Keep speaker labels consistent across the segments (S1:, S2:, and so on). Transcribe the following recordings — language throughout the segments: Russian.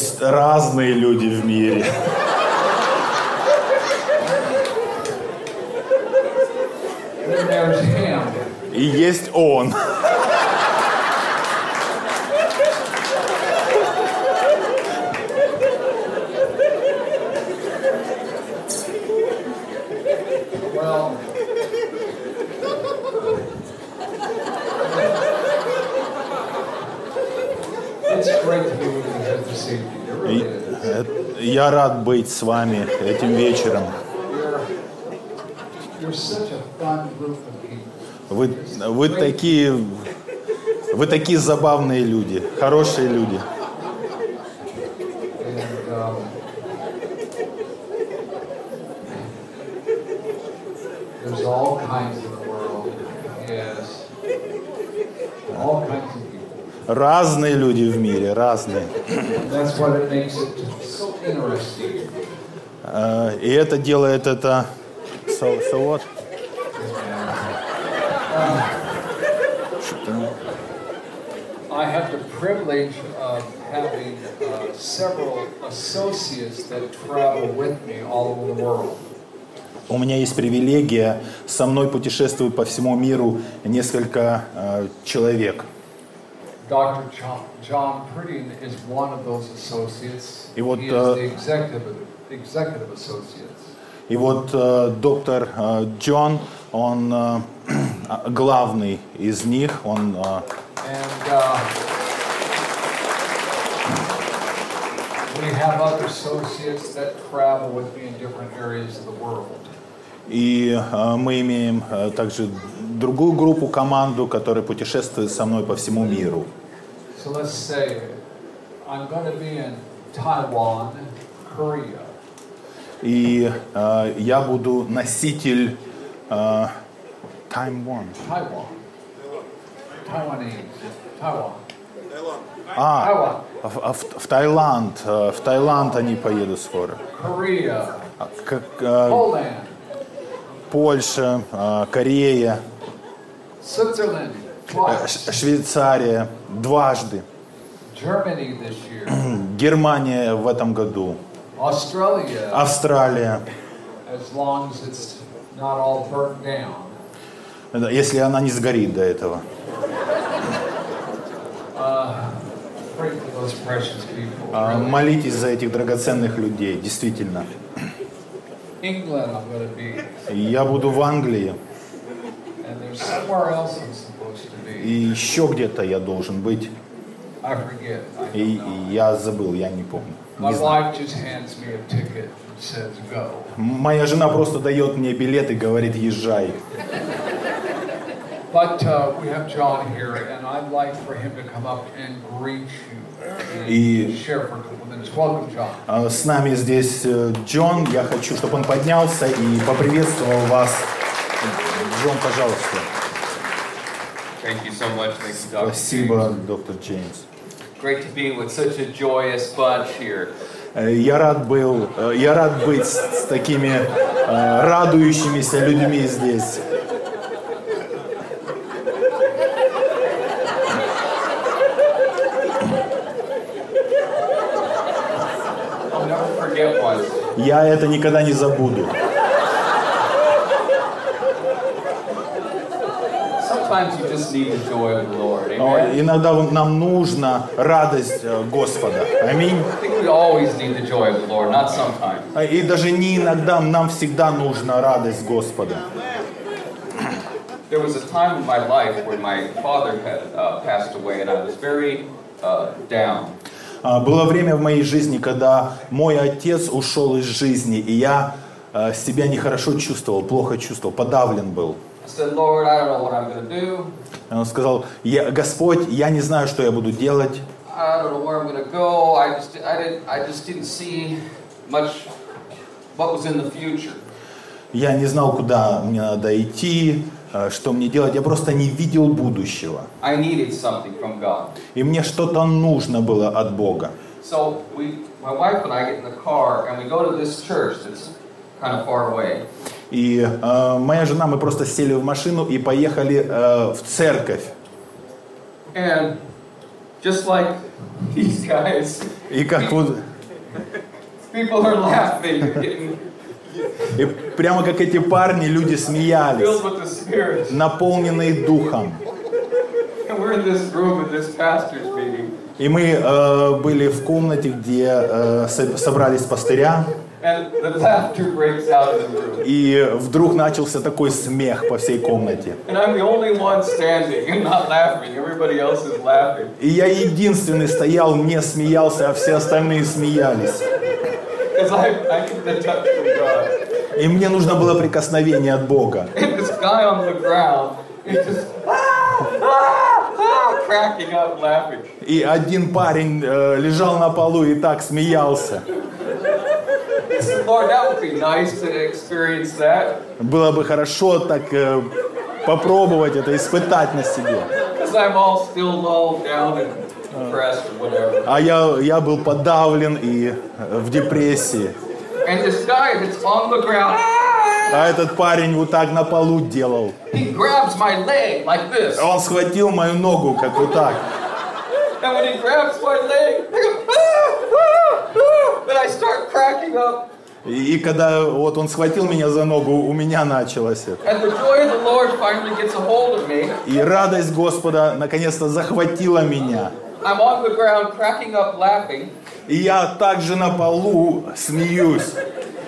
S1: Есть разные люди в мире. И есть он.
S2: Well, it's great to be with you here this evening. It really
S1: И,
S2: is.
S1: э, Я рад быть с вами этим вечером. Вы, вы такие, вы такие забавные люди, хорошие люди. Разные люди в мире, разные. Э, И это делает это... So, so what?
S2: I have the privilege of having uh, several associates that travel with me all over the world.
S1: У меня есть привилегия, со мной путешествуют по всему миру несколько э, человек. И вот,
S2: he is the executive, executive associates.
S1: И вот доктор Джон, он главный из них, он э,
S2: And uh, we have other associates that travel with me in different areas of the world.
S1: и э, мы имеем э, также другую группу, команду, которая путешествует со мной по всему миру.
S2: So let's say I'm going to be in Taiwan, Korea.
S1: И э, я буду носитель э, One.
S2: Taiwan. Taiwanese. Taiwan.
S1: А,
S2: Taiwan.
S1: в, в- в Таиланд. э, В Таиланд они поедут скоро.
S2: Korea.
S1: А, Как, э,
S2: Poland.
S1: Польша, э, Корея,
S2: Switzerland.
S1: Э, Швейцария дважды. Германия в этом году. Австралия, если она не сгорит до этого.
S2: People.
S1: А. Молитесь за этих драгоценных людей, действительно. Я буду в Англии, и еще где-то я должен быть, и, я забыл, я не помню. Не знаю. Моя жена просто дает мне билет и говорит, езжай.
S2: But uh, we have John here, and I'd like for him to come up and greet you
S1: И-. А, С нами здесь э, Джон, я хочу, чтобы он поднялся и поприветствовал вас. Джон, пожалуйста.
S3: Thank you so much. Thank you, Dr.
S1: Спасибо,
S3: James.
S1: доктор Джеймс.
S3: Great to be with such a joyous bunch here.
S1: Э, Я рад был, э, я рад быть с, такими э, радующимися людьми здесь. Я это никогда не забуду.
S3: Sometimes you just need the joy of the Lord.
S1: О,
S3: Amen.
S1: Иногда нам нужна радость э, Господа. Аминь.
S3: I think we always need the joy of the Lord, not sometimes.
S1: А, И даже не иногда, нам всегда нужна радость Господа.
S3: There was a time in my life when my father had uh, passed away, and I was very uh, down.
S1: А, Было время в моей жизни, когда мой отец ушел из жизни, и я э, себя нехорошо чувствовал, плохо чувствовал, подавлен был.
S3: I said, Lord, I don't know what I'm going to do.
S1: И Он сказал, «Я- Господь, я не знаю, что я буду делать,
S3: I don't know where I'm going to go. I just, I didn't, I just didn't see much what was in the future.
S1: я не знал, куда мне надо идти, э, что мне делать, я просто не видел будущего.
S3: I needed something from God.
S1: И мне что-то нужно было от Бога.
S3: So we, my wife and I get in the car and we go to this church that's kind of far away.
S1: И э, моя жена, мы просто сели в машину и поехали э, в церковь.
S3: And just like these guys,
S1: И как вот,
S3: People are laughing, you're getting
S1: и прямо как эти парни, люди смеялись, наполненные духом. И мы э, были в комнате, где э, со- собрались пастыря, И вдруг начался такой смех по всей комнате. И я единственный стоял, не смеялся, а все остальные смеялись. И мне нужно было прикосновение от Бога.
S3: Ah, ah, ah.
S1: И один парень э, лежал на полу и так смеялся.
S3: I said, Lord, that would be nice to experience that.
S1: Было бы хорошо так э, попробовать это, испытать на себе. А я, я был подавлен и э, в депрессии.
S3: And this guy that's on the ground,
S1: А этот парень вот так на полу делал.
S3: he grabs my leg like this.
S1: Он схватил мою ногу, как вот так.
S3: And when he grabs my leg, I go, ah, ah, ah, and I start cracking up.
S1: И, и когда вот он схватил меня за ногу, у меня началось это. И радость Господа наконец-то захватила меня.
S3: I'm on the ground cracking up laughing.
S1: И я также на полу смеюсь.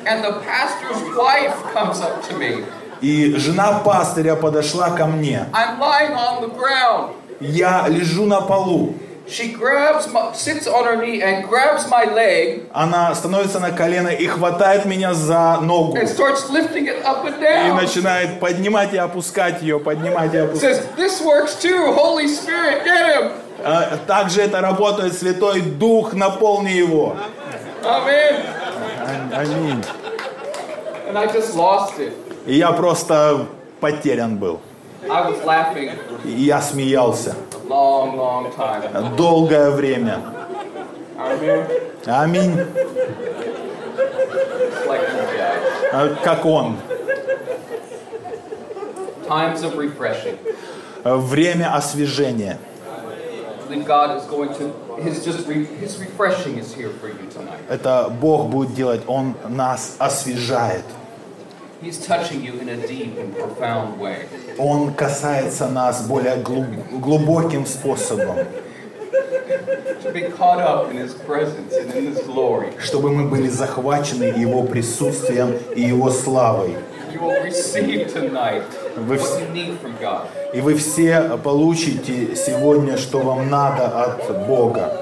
S3: And the pastor's wife comes up to me.
S1: И жена пастыря подошла ко мне.
S3: I'm lying on the ground.
S1: Я лежу на полу.
S3: She grabs my, sits on her knee and grabs my leg
S1: Она становится на колено и хватает меня за ногу.
S3: and starts lifting it up and
S1: И
S3: down.
S1: начинает поднимать и опускать ее, поднимать и опускать.
S3: Says, This works too. Holy Spirit, get him.
S1: А, Также это работает Святой Дух, наполни его.
S3: Amen.
S1: А- Аминь.
S3: And I just lost it.
S1: И я просто потерян был.
S3: I was laughing
S1: И я смеялся
S3: long, long time.
S1: долгое время. Аминь. А, Как он.
S3: Times of refreshing.
S1: Время освежения. Это Бог будет делать. Он нас освежает.
S3: He's touching you in a deep and profound way.
S1: Он касается нас более глуб- глубоким способом,
S3: To be caught up in his presence and in his glory.
S1: чтобы мы были захвачены Его присутствием и Его славой.
S3: You will receive tonight
S1: Вы
S3: what you need from God.
S1: И вы все получите сегодня, что вам надо от Бога.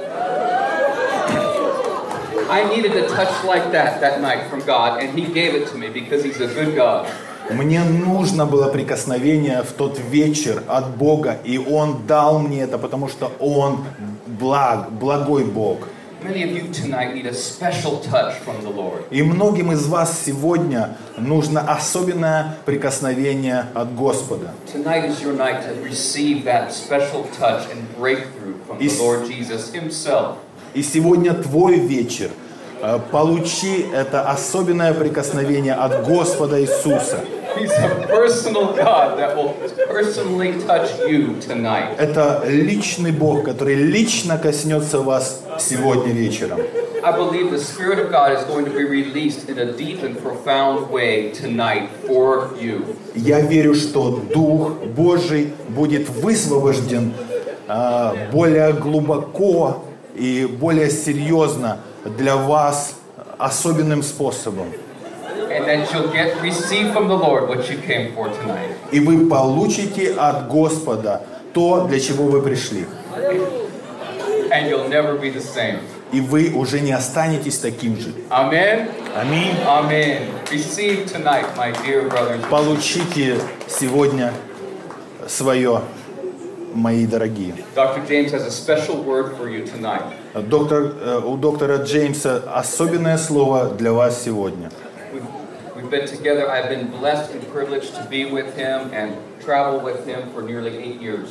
S3: I needed a touch like that that night from God, and He gave it to me because He's a good God.
S1: Мне нужно было прикосновение в тот вечер от Бога, и Он дал мне это, потому что Он благ, благой Бог. И многим из вас сегодня нужно особенное прикосновение от Господа.
S3: Tonight
S1: И сегодня твой вечер. Э, Получи это особенное прикосновение от Господа Иисуса. Это личный Бог, который лично коснется вас сегодня вечером.
S3: I believe the Spirit of God is going to be released in a deep and profound way tonight for you.
S1: Я верю, что Дух Божий будет высвобожден э, более глубоко и более серьезно для вас особенным способом.
S3: And that you'll get receive from the Lord what you came for tonight.
S1: И вы получите от Господа то, для чего вы пришли.
S3: And you'll never be the same.
S1: И вы уже не останетесь таким же. Аминь.
S3: Amen. Receive tonight, my dear brothers.
S1: Получите сегодня свое, мои дорогие.
S3: Dr. James has a special word for you tonight.
S1: Доктор, э, у доктора Джеймса особенное слово для вас сегодня.
S3: We've, we've been together. I've been blessed and privileged to be with him and travel with him for nearly eight years.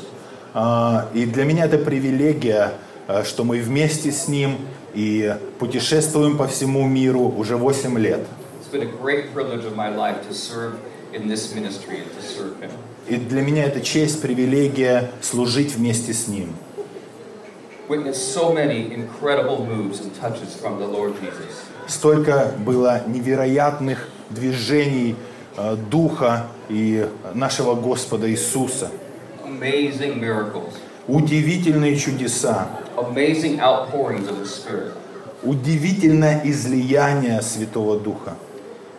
S1: А, И для меня это привилегия, э, что мы вместе с ним и путешествуем по всему миру уже 8 лет.
S3: It's been a great privilege of my life to serve in this ministry and to serve him.
S1: И для меня это честь, привилегия служить вместе с ним. Столько было невероятных движений э, Духа и нашего Господа Иисуса. Удивительные чудеса, удивительное излияние Святого Духа.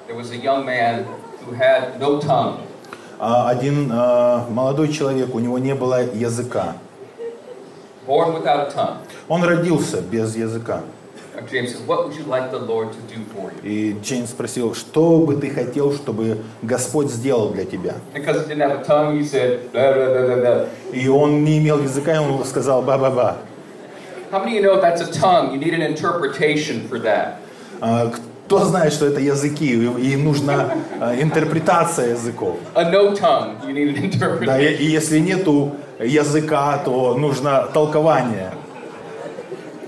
S3: There was a young man who had no tongue.
S1: А Один э, молодой человек, у него не было языка.
S3: born without a tongue.
S1: Он родился без языка.
S3: And James said, What would you like the Lord to do for you?
S1: И Джейн спросил, что бы ты хотел, чтобы Господь сделал для тебя?
S3: Because he didn't have a tongue, he said, blah, blah, blah, blah, blah.
S1: И он не имел языка, и он сказал ба-ба-ба.
S3: How many of you know that's a tongue, you need an interpretation for that?
S1: А, Кто знает, что это языки, и нужна а, интерпретация языков.
S3: A no tongue, you need an
S1: Да,
S3: interpretation.
S1: и, и если нету языка, то нужно толкование.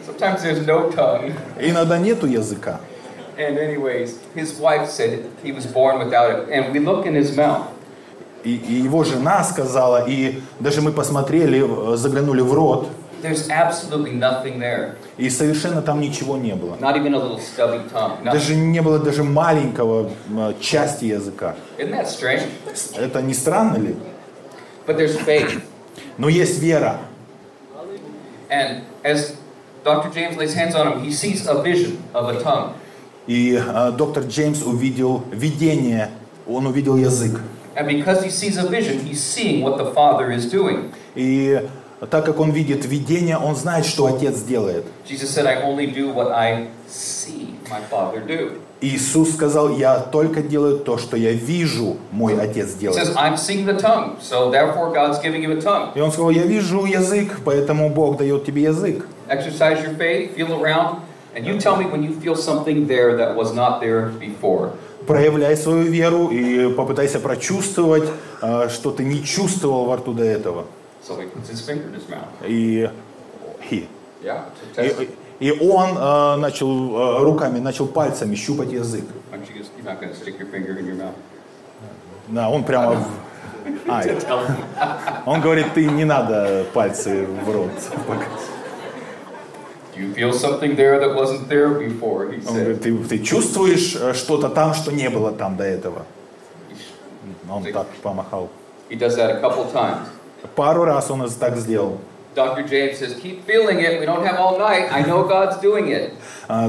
S3: Sometimes there's no tongue.
S1: Иногда нету языка.
S3: And anyways, his wife said he was born without it. And we look in his mouth.
S1: И, и его жена сказала, и даже мы посмотрели, э, заглянули в рот,
S3: There's absolutely nothing there.
S1: и совершенно там ничего не было.
S3: Not even a little stubby tongue. Nothing.
S1: Даже не было даже маленького э, части языка.
S3: Isn't that strange?
S1: Это не странно ли?
S3: But there's faith.
S1: Но есть вера.
S3: And as Dr. James lays hands on him, he sees a vision of a tongue.
S1: И э, доктор Джеймс увидел видение, он увидел язык.
S3: And because he sees a vision, he's seeing what the Father is doing.
S1: И так как он видит видение, он знает, что Отец делает. Иисус сказал, я только делаю то, что я вижу, мой Отец делает. И он сказал, я вижу язык, поэтому Бог дает тебе язык.
S3: Exercise your faith, feel around, and you tell me when you feel something there that was not there before.
S1: Проявляй свою веру и попытайся прочувствовать, э, что ты не чувствовал во рту до этого.
S3: So he puts his finger in his mouth.
S1: И, и,
S3: Yeah, to test
S1: и, и он э, начал э, руками, начал пальцами щупать язык.
S3: Why don't you just, you're not going to stick your finger in your mouth.
S1: Да, он прямо... в- Ай, он говорит, ты не надо пальцы в рот.
S3: Do you feel something there that wasn't there before? He
S1: Он говорит, ты, ты чувствуешь э, что-то там, что не было там до этого? Он так помахал.
S3: He does that a couple times.
S1: Пару раз он так сделал.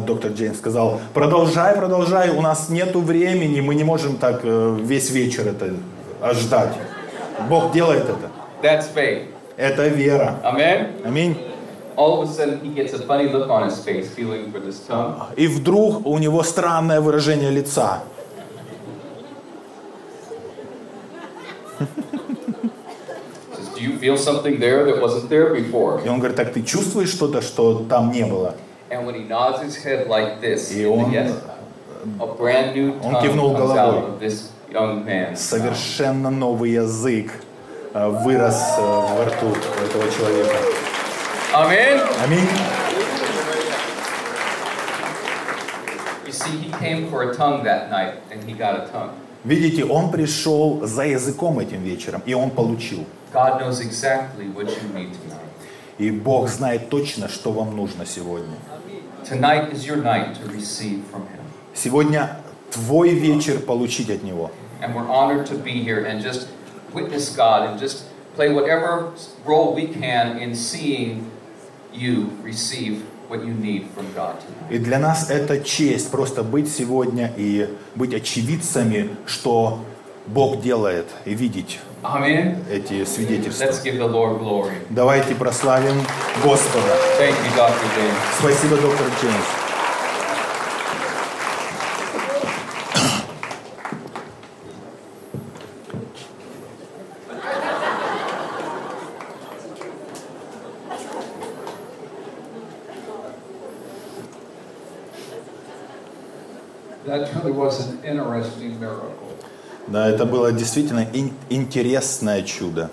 S1: Доктор Джеймс сказал, продолжай, продолжай, у нас нету времени, мы не можем так э, весь вечер это ждать. Бог делает это.
S3: That's faith.
S1: Это вера. Аминь. И вдруг у него странное выражение лица.
S3: You feel something there that wasn't there before?
S1: И он говорит, так ты чувствуешь что-то, что там не было?
S3: And when he nods his head like this,
S1: И он
S3: yes, a brand new
S1: он кивнул головой.
S3: this young.
S1: Совершенно новый язык э, вырос э, во рту этого человека. Аминь.
S3: You see, he came for a tongue that night, and he got a tongue.
S1: Видите, он пришел за языком этим вечером, и он получил.
S3: God knows exactly what you need tonight.
S1: И Бог знает точно, что вам нужно сегодня.
S3: Tonight is your night to receive from him.
S1: Сегодня твой вечер получить от Него.
S3: And we're honored to be here and just witness God and just play whatever role we can in seeing you receive what you need from God tonight.
S1: И для нас это честь просто быть сегодня и быть очевидцами, что Бог делает, и видеть. эти свидетельства.
S3: Let's give the Lord glory.
S1: Давайте прославим Господа.
S3: Thank you, Dr. James.
S1: Спасибо, доктор Джеймс.
S2: That really was an interesting miracle.
S1: Да, это было действительно ин- интересное чудо,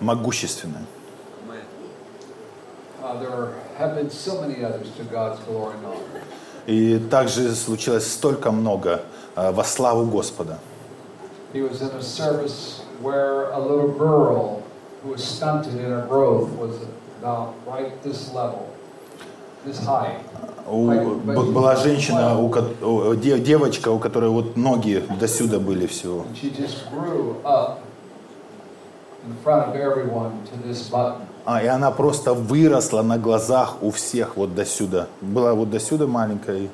S1: могущественное.
S2: Uh.
S1: И также случилось столько много э, во славу Господа.
S2: He
S1: У- была женщина, у, девочка, у которой вот ноги до сюда были всего. А, и она просто выросла на глазах у всех вот до сюда. Была вот до сюда маленькая. и-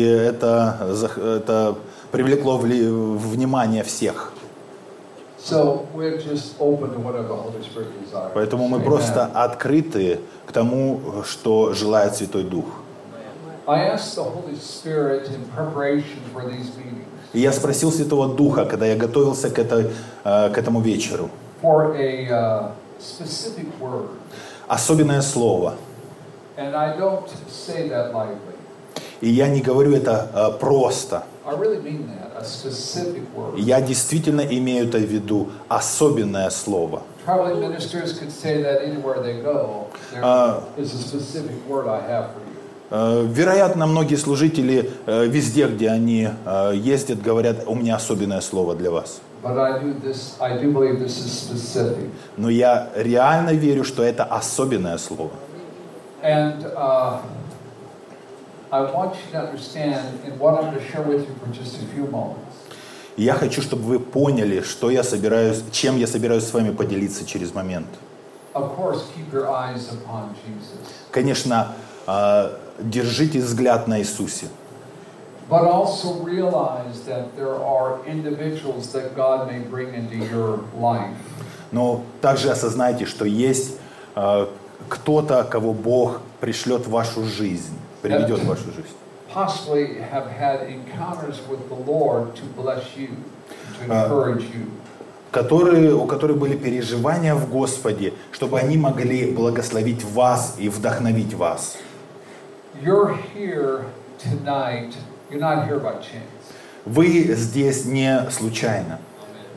S1: это, это привлекло внимание всех. Поэтому мы просто открыты к тому, что желает Святой Дух. И я спросил Святого Духа, когда я готовился к, этой, э, к этому вечеру,
S2: word.
S1: особенное слово. И я не говорю это э, просто. Я действительно имею это в виду особенное слово.
S2: You.
S1: Э, Вероятно, многие служители э, везде, где они э, ездят, говорят, у меня особенное слово для вас. Но я реально верю, что это особенное слово.
S2: And uh,
S1: я хочу, чтобы вы поняли, что я собираюсь, чем я собираюсь с вами поделиться через момент. Конечно, э, держите взгляд на Иисусе.
S2: but also realize that there are individuals that God may bring into your life.
S1: Но также осознайте, что есть э, кто-то, кого Бог пришлет в вашу жизнь, приведет в вашу жизнь.
S2: Possibly have had encounters with the Lord to bless you, to encourage you.
S1: которые, у которых были переживания в Господе, чтобы они могли благословить вас и вдохновить вас.
S2: You're here tonight. You're not here by chance.
S1: Вы здесь не случайно.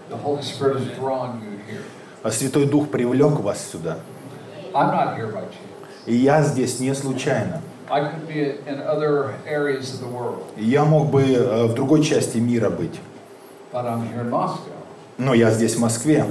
S2: The Holy Spirit has drawn you here.
S1: А Святой Дух привлек вас сюда.
S2: I'm not here by chance.
S1: И я здесь не случайно. Я мог бы э, в другой части мира быть. Но я здесь, в Москве.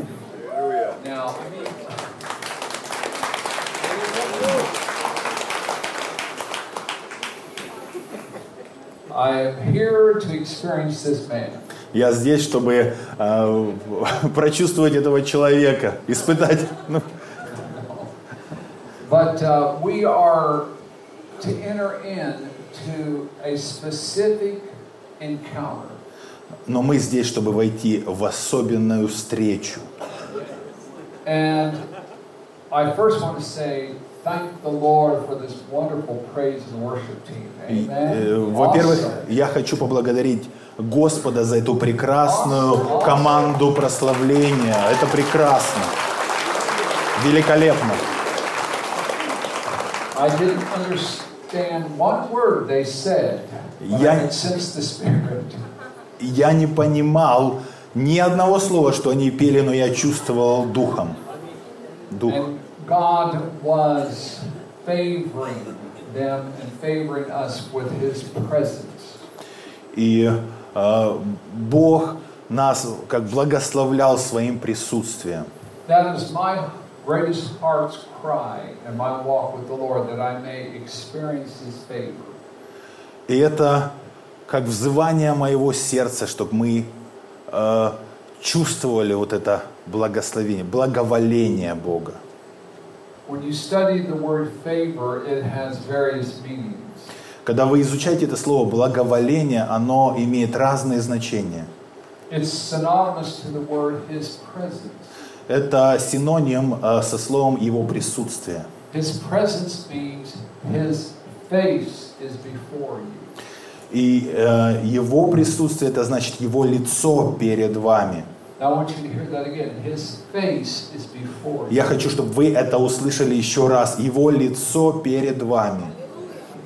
S1: Я здесь, чтобы э, прочувствовать этого человека, испытать. ну,
S2: But uh, we are to enter into a specific encounter.
S1: но мы здесь, чтобы войти в особенную встречу.
S2: And I first want to say thank the Lord for this wonderful praise and worship team.
S1: И,
S2: Amen.
S1: Во-первых, я хочу поблагодарить Господа за эту прекрасную команду прославления. Это прекрасно. Великолепно.
S2: I didn't understand
S1: Я-. Я не понимал ни одного слова, что они пели, но я чувствовал духом. Дух. И э, Бог нас как благословлял своим присутствием.
S2: That is my greatest heart's cry in my walk with the Lord that I may experience His favor.
S1: И это как взывание моего сердца, чтобы мы э, чувствовали вот это благословение, благоволение Бога.
S2: When you study the word favor, it has various meanings.
S1: Когда вы изучаете это слово благоволение, оно имеет разные значения.
S2: It's synonymous to the word His presence.
S1: Это синоним э, со словом его присутствия.
S2: His presence means His face is before you.
S1: И э, его присутствие, это значит его лицо перед вами. Я хочу, чтобы вы это услышали еще раз. Его лицо перед вами.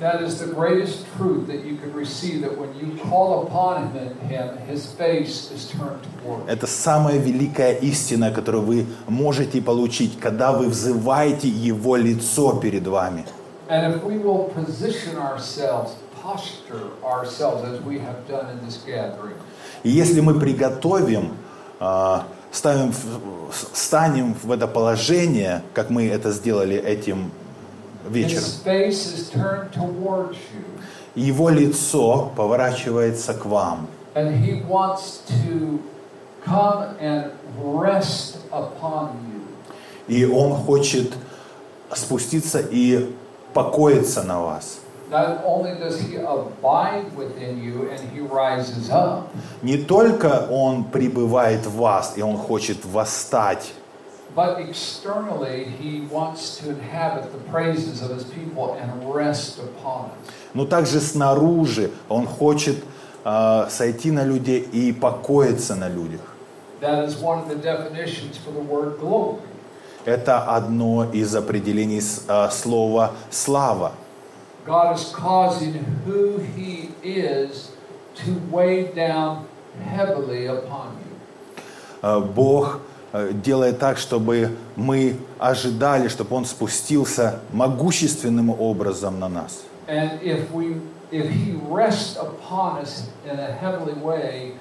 S2: That is the greatest truth that you can receive. That when you call upon him, His face is turned toward.
S1: Это самая великая истина, которую вы можете получить, когда вы взываете его лицо перед вами.
S2: And if we will position ourselves, posture ourselves as we have done in this gathering,
S1: И если мы приготовим а, ставим, станем в это положение, как мы это сделали этим вечером. Его лицо поворачивается к вам. И Он хочет спуститься и покоиться на вас. Не только Он пребывает в вас, и Он хочет восстать,
S2: but externally he wants to inhabit the praises of his people and rest upon us.
S1: но также снаружи Он хочет а, сойти на людей и покоиться на людях.
S2: That is one of the definitions for the word glory.
S1: Это одно из определений а, слова «слава».
S2: God is causing who he is to weigh down heavily upon you.
S1: Э, Бог э, делает так, чтобы мы ожидали, чтобы Он спустился могущественным образом на нас.
S2: If we if way.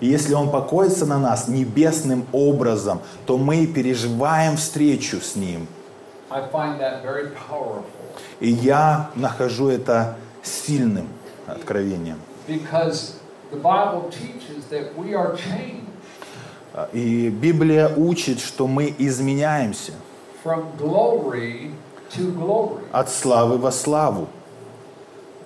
S1: И если Он покоится на нас небесным образом, то мы переживаем встречу с Ним.
S2: I find that very powerful
S1: И я нахожу это сильным откровением.
S2: because the Bible teaches that we are changed
S1: И Библия учит, что мы изменяемся
S2: from glory to glory.
S1: от славы во славу.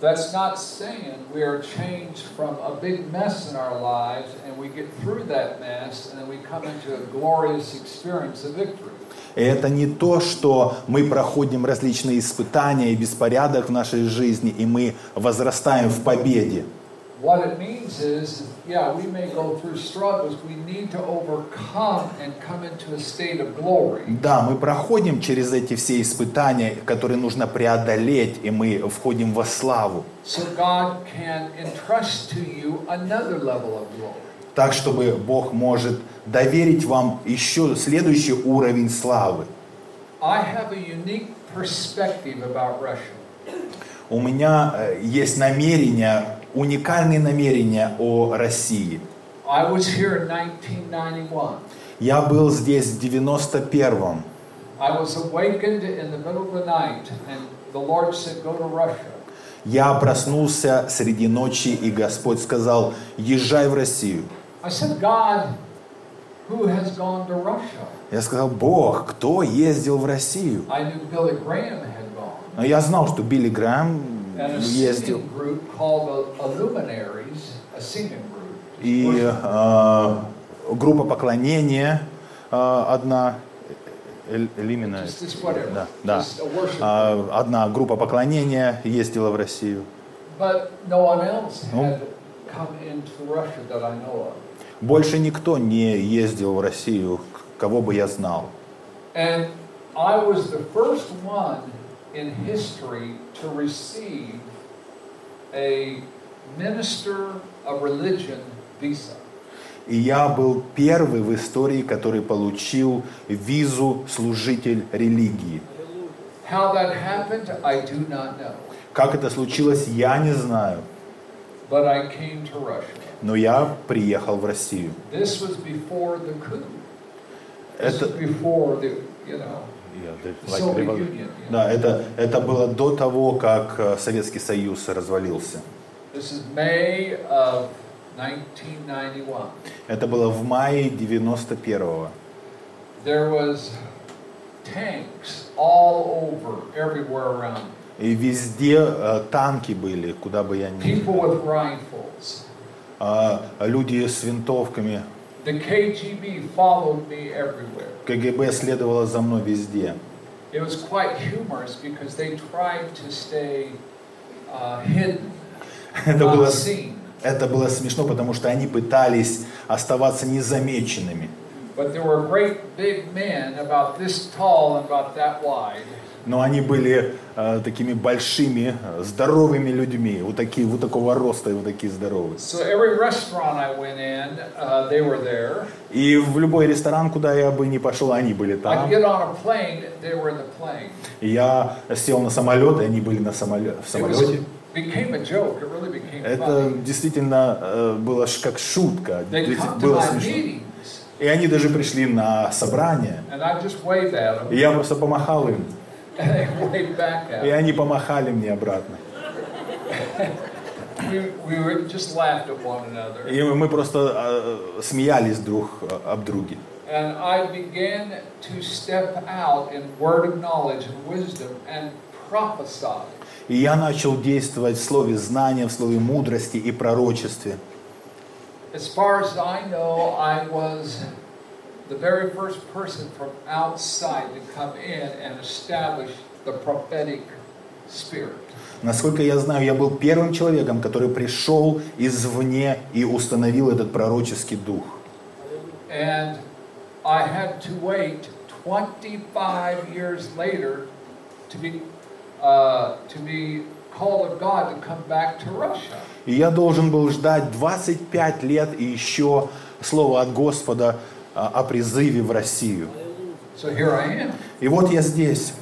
S2: That's not saying we are changed from a big mess in our lives and we get through that mess and then we come into a glorious experience of victory.
S1: И это не то, что мы проходим различные испытания и беспорядок в нашей жизни, и мы возрастаем в победе.
S2: What it means is, yeah, we may go through struggles. We need to overcome and come into a state of glory.
S1: Да, мы проходим через эти все испытания, которые нужно преодолеть, и мы входим во славу.
S2: So God can entrust to you another level of glory.
S1: Так, чтобы Бог может доверить вам еще следующий уровень славы.
S2: I have a unique perspective about Russia.
S1: У меня э, есть намерения, уникальные намерения о России.
S2: I was here in 1991.
S1: Я был здесь в 91-м.
S2: I was awakened in the middle of the night, and the Lord said, Go to Russia.
S1: Я проснулся среди ночи, и Господь сказал, езжай в Россию. Я сказал, Бог, кто ездил в Россию? Но я знал, что Билли Грэм ездил.
S2: singing group called the Illuminaries, a singing group.
S1: И э, группа поклонения э, одна, Элимина, да, да. А, одна группа поклонения ездила в Россию.
S2: but no one else
S1: Ну.
S2: had come into Russia that I know of.
S1: Больше никто не ездил в Россию, кого бы я знал.
S2: And I was the first one in history to receive a minister of religion visa.
S1: И я был первый в истории, который получил визу служитель религии.
S2: How that happened, I do not know.
S1: Как это случилось, я не знаю.
S2: But I came to Russia.
S1: Но я приехал в Россию.
S2: This was before the coup. This
S1: Это,
S2: was before the, you know,
S1: Да, это, это было до того, как э, Советский Союз развалился.
S2: This is May of 1991.
S1: Это было в мае 91-го.
S2: There was tanks all over, everywhere around. me.
S1: И везде э, танки были, куда бы я ни...
S2: People with rifles.
S1: А, люди с винтовками.
S2: The KGB followed me everywhere.
S1: КГБ следовало за мной везде.
S2: It was quite humorous because they tried to stay uh, hidden,
S1: Это было, это было смешно, потому что они пытались оставаться незамеченными.
S2: But there were great big men about this tall and about that wide.
S1: Но они были э, такими большими, э, здоровыми людьми, вот такие, вот такого роста и вот такие здоровые.
S2: So every restaurant I went in, uh, they were there.
S1: И в любой ресторан, куда я бы ни пошел, они были там.
S2: get on a plane, they were in the plane.
S1: Я сел на самолет, и они были на самоле- в самолете. Это действительно э, было как шутка, было смешно. И они даже пришли на собрание,
S2: I
S1: и я просто помахал им, и они помахали мне обратно. И мы просто э, смеялись друг э, об друге.
S2: And I began to step out in word of knowledge and wisdom and prophesy.
S1: И я начал действовать в слове знания, в слове мудрости и пророчестве.
S2: As far as I know, I was the very first person from outside to come in and establish the prophetic spirit.
S1: Насколько я знаю, я был первым человеком, который пришел извне и установил этот пророческий дух.
S2: And I had to wait 25 years later to be, uh, to be called of God to come back to Russia.
S1: И я должен был ждать 25 лет и еще слово от Господа а, о призыве в Россию.
S2: So here I am.
S1: И вот я здесь.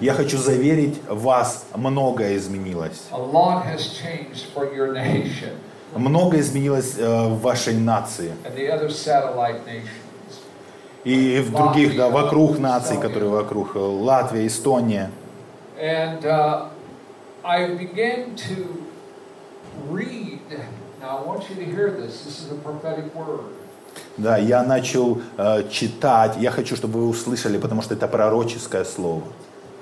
S1: Я хочу заверить вас, многое изменилось. Многое изменилось э, в вашей нации. И в других, да, вокруг наций, которые вокруг. э, Латвия, Эстония.
S2: And uh, I began to read. Now, I want you to hear this. This is a prophetic word.
S1: Да, я начал э, читать. Я хочу, чтобы вы услышали, потому что это пророческое слово.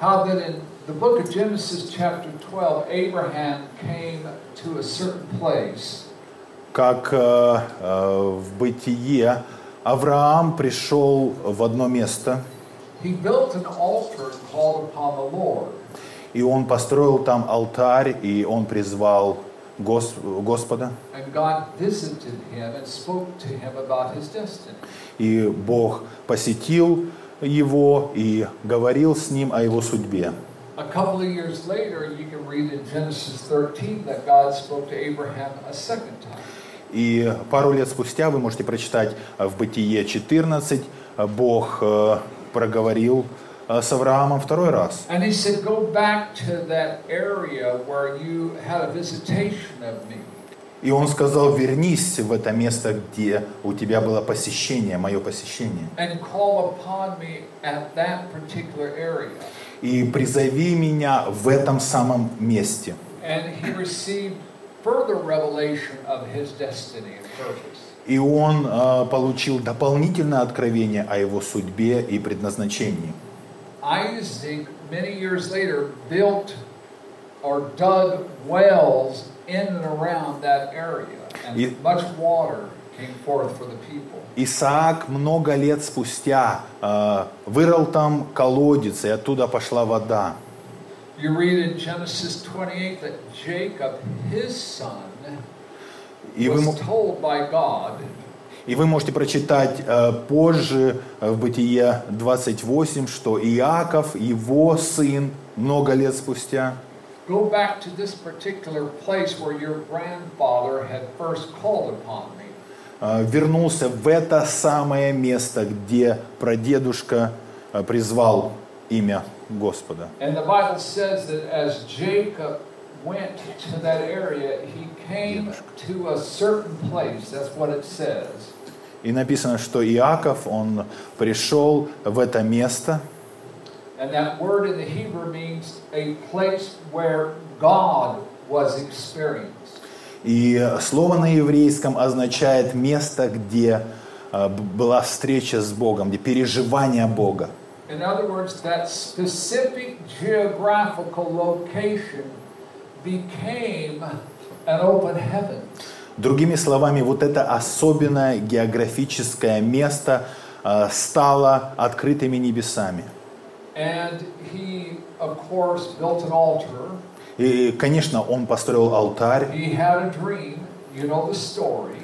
S2: How that in the book of Genesis, chapter 12, Abraham came to a certain place
S1: Как э, э, в Бытие Авраам пришел в одно место,
S2: He built an altar and called upon the Lord.
S1: и он построил там алтарь, и он призвал Гос- Господа. И Бог посетил его и говорил с ним о его судьбе.
S2: A couple of years later, you can read in Genesis 13 that God spoke to Abraham a second time.
S1: И пару лет спустя вы можете прочитать э, в Бытие 14, э, Бог э, проговорил э, с Авраамом второй раз. И он сказал, вернись в это место, где у тебя было посещение, мое посещение. И призови меня в этом самом месте. И он э, получил дополнительное откровение о его судьбе и предназначении.
S2: Isaac, many years later, built or dug wells in and around that area, and
S1: Ye-
S2: much water came forth for the people.
S1: Исаак много лет спустя э, вырыл там колодец, и оттуда пошла вода.
S2: You read in Genesis 28 that Jacob, his son,
S1: И вы,
S2: was
S1: мо-
S2: told by God
S1: и вы можете прочитать э, позже э, в Бытие 28, что Иаков, его сын, много лет спустя,
S2: Go back to this particular place where your grandfather had first called upon me.
S1: э, вернулся в это самое место, где прадедушка призвал имя Господа.
S2: And the Bible says that as Jacob went to that area, he came to a certain place. That's what it says.
S1: И написано, что Иаков, он пришел в это место,
S2: And that word in the Hebrew means a place where God was experienced.
S1: И слово на еврейском означает место, где э, была встреча с Богом, где переживание Бога.
S2: In other words, that specific geographical location became an open heaven.
S1: Другими словами, вот это особенное географическое место э, стало открытыми небесами.
S2: And he, of course, built an altar.
S1: И, конечно, он построил алтарь,
S2: He had a dream. You know the story.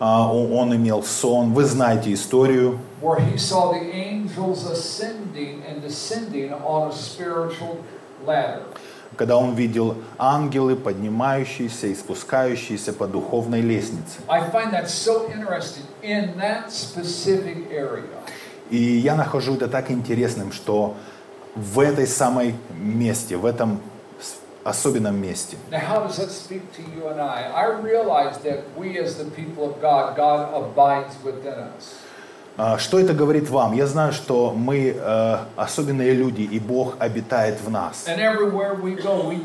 S1: а, он он имел сон, вы знаете историю,
S2: where he saw the angels ascending and descending on a spiritual ladder.
S1: Когда он видел ангелы, поднимающиеся и спускающиеся по духовной лестнице.
S2: So.
S1: И я нахожу это так интересным, что в этой самой месте, в этом особенном месте,
S2: God, God abides within us.
S1: а, что это говорит вам? Я знаю, что мы э, особенные люди, и Бог обитает в нас.
S2: We go, we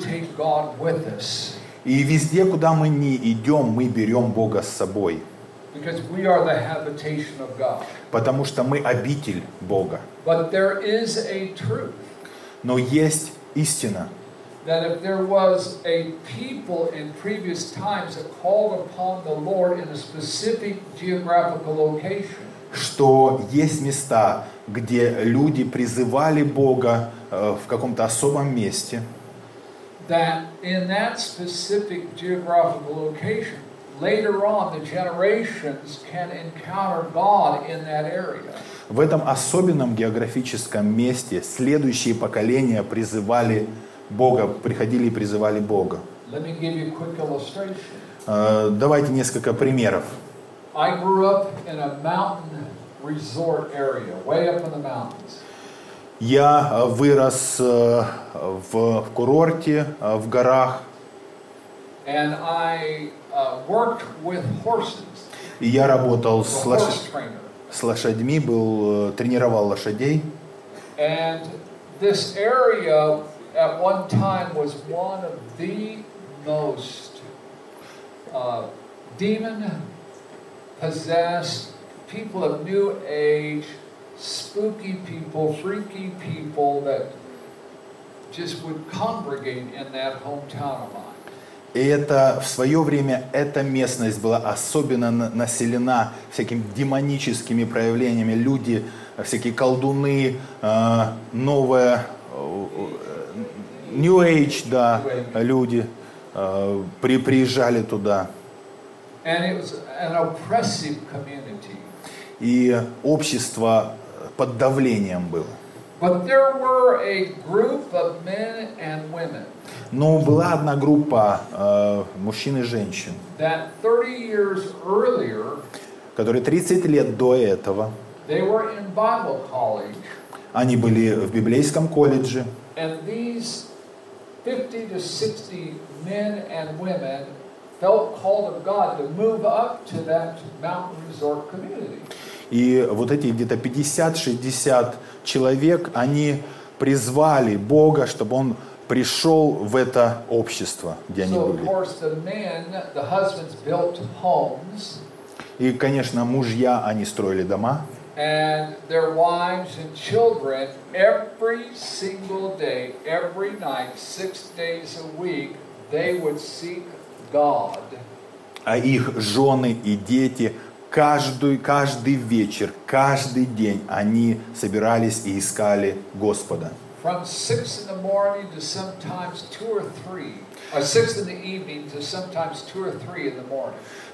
S1: И везде, куда мы не идем, мы берем Бога с собой, потому что мы обитель Бога. Но есть истина,
S2: that if there was a people in previous times that called upon the Lord in a specific geographical location,
S1: что есть места, где люди призывали Бога э, в каком-то особом месте,
S2: that in that specific geographical location, later on the generations can encounter God in that area.
S1: в этом особенном географическом месте следующие поколения призывали Бога, приходили и призывали Бога.
S2: Let me give you a quick illustration.
S1: Э, Давайте несколько примеров.
S2: I grew up in a mountain resort area, way up in the mountains.
S1: Я э, вырос э, в в курорте, э, в горах,
S2: And I uh, worked with horses,
S1: и я работал
S2: a
S1: с, лош-
S2: horse trainer.
S1: с лошадьми, был, э, тренировал лошадей.
S2: And this area at one time was one of the most uh, demon possessed, people of New Age, spooky people, freaky people that just would congregate in that hometown of mine.
S1: И это в свое время эта местность была особенно на- населена всякими демоническими проявлениями. Люди, всякие колдуны, э, новое, э, э, New Age, да, люди при, приезжали туда. И общество э, под давлением было.
S2: But there were a group of men and women
S1: Но была одна группа э, мужчин и женщин,
S2: that 30 years earlier,
S1: которые 30 лет до этого,
S2: they were in Bible college,
S1: они были в библейском колледже,
S2: and these 50 to 60 men and women called of God to move up to that mountain resort community.
S1: И вот эти где-то 50-60 человек, они призвали Бога, чтобы Он пришел в это общество, где они
S2: So, of
S1: были.
S2: course, the men, the husbands built homes,
S1: И, конечно, мужья, они строили дома,
S2: and their wives and children, every single day, every night, six days a week, they would seek.
S1: А их жены и дети каждый, каждый вечер, каждый день они собирались и искали Господа.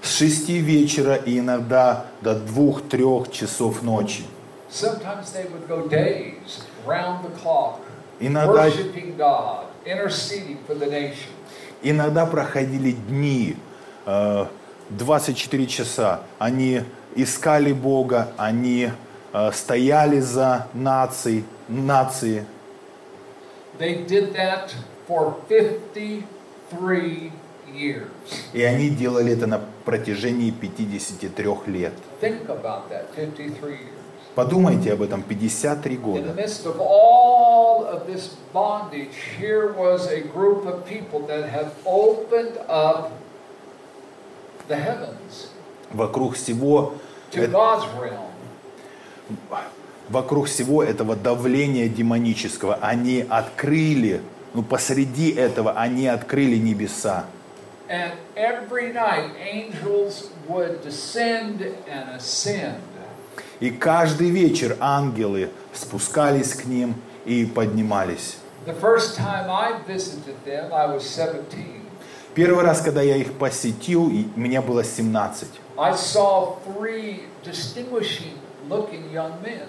S1: С шести вечера и иногда до двух-трех часов ночи.
S2: Sometimes they would go days round the clock,
S1: Иногда, иногда проходили дни, э, 24 часа. Они искали Бога, они э, стояли за нацией, нации.
S2: They did that for 53 years.
S1: И они делали это на протяжении 53 лет.
S2: Think about that 53 years.
S1: Подумайте об этом, 53
S2: In the
S1: года. Вокруг всего, э, вокруг всего этого давления демонического они открыли, ну посреди этого они открыли небеса.
S2: And every night, angels would descend and ascend.
S1: И каждый вечер ангелы спускались к ним и поднимались.
S2: The first time I visited them, I was 17.
S1: Первый раз, когда я их посетил, мне было 17.
S2: I saw three distinguishing looking young men.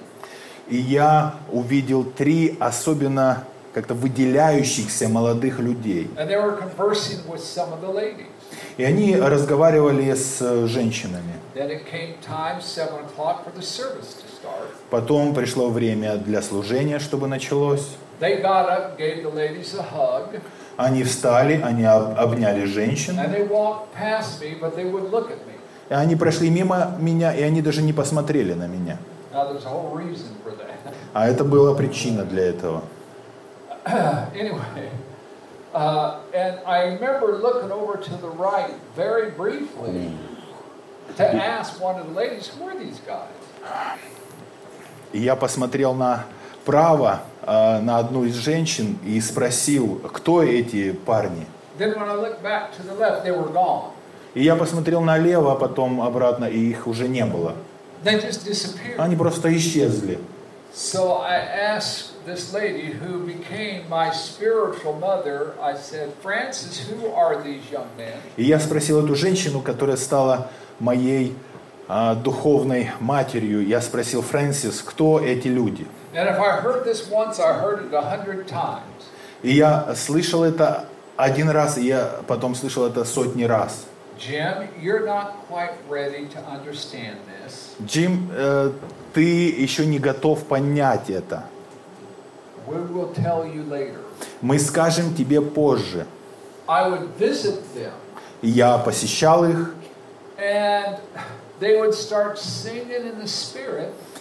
S1: И я увидел три особенно как-то выделяющихся молодых людей. И они разговаривали с э, женщинами.
S2: Then it came time, 7 o'clock, for the service to start. start.
S1: Потом пришло время для служения, чтобы началось. Они встали, они об- обняли женщин. И они прошли мимо меня, и они даже не посмотрели на меня. А это была причина для этого.
S2: anyway, uh, and I remember looking over to the right very briefly to ask one of the ladies, who are these guys?
S1: И я посмотрел направо э, на одну из женщин и спросил, кто эти парни.
S2: Then when I looked back to the left, they were gone.
S1: И я посмотрел налево, а потом обратно, и их уже не было.
S2: They just disappeared.
S1: Они просто исчезли.
S2: So I asked this lady who became my spiritual mother, I said, Francis, who are these young men?
S1: И я спросил эту женщину, которая стала моей а, духовной матерью, я спросил, Фрэнсис, кто эти люди?
S2: And if I heard this once, I heard it a hundred times.
S1: И я слышал это один раз, и я потом слышал это сотни раз.
S2: Jim, you're not quite ready to understand this.
S1: Джим, э, ты еще не готов понять это.
S2: We will tell you later.
S1: Мы скажем тебе позже. Я посещал их,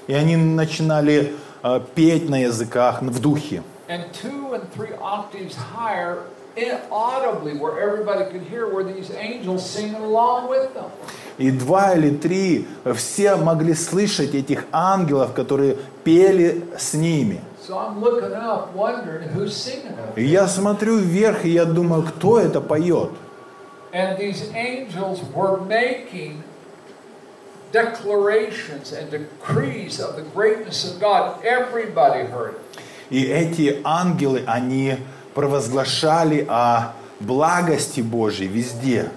S1: и они начинали э, петь на языках, в духе.
S2: and two and three octaves higher, inaudibly, where everybody could hear, were these angels singing along with them.
S1: И два или три все могли слышать этих ангелов, которые пели с ними. И я смотрю вверх, и я думаю, кто это поет?
S2: And these angels were making declarations and decrees of the greatness of God. Everybody heard it.
S1: И эти ангелы, они провозглашали о благости Божьей везде.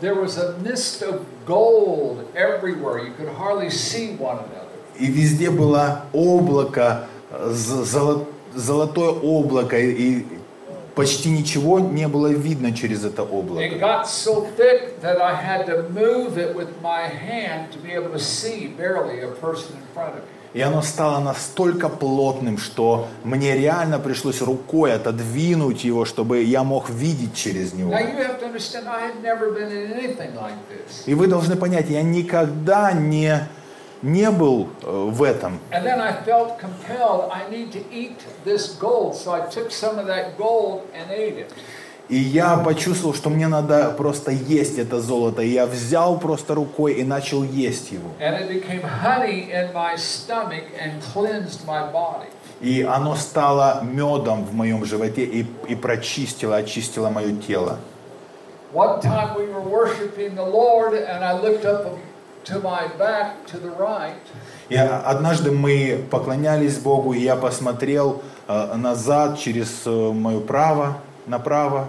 S2: There was a mist of gold everywhere. You could hardly see one another.
S1: И везде было облако, э, золотое облако, и почти ничего не было видно через это облако.
S2: so.
S1: И оно стало настолько плотным, что мне реально пришлось рукой отодвинуть его, чтобы я мог видеть через него.
S2: Like.
S1: И вы должны понять, я никогда не, не был э, в этом. И я почувствовал, что мне надо просто есть это золото. И я взял просто рукой и начал есть его. И оно стало медом в моем животе и, и прочистило, очистило мое тело.
S2: One time we were worshiping the Lord, and I looked up
S1: И однажды мы поклонялись Богу, и я посмотрел э, назад через э, мое право, направо.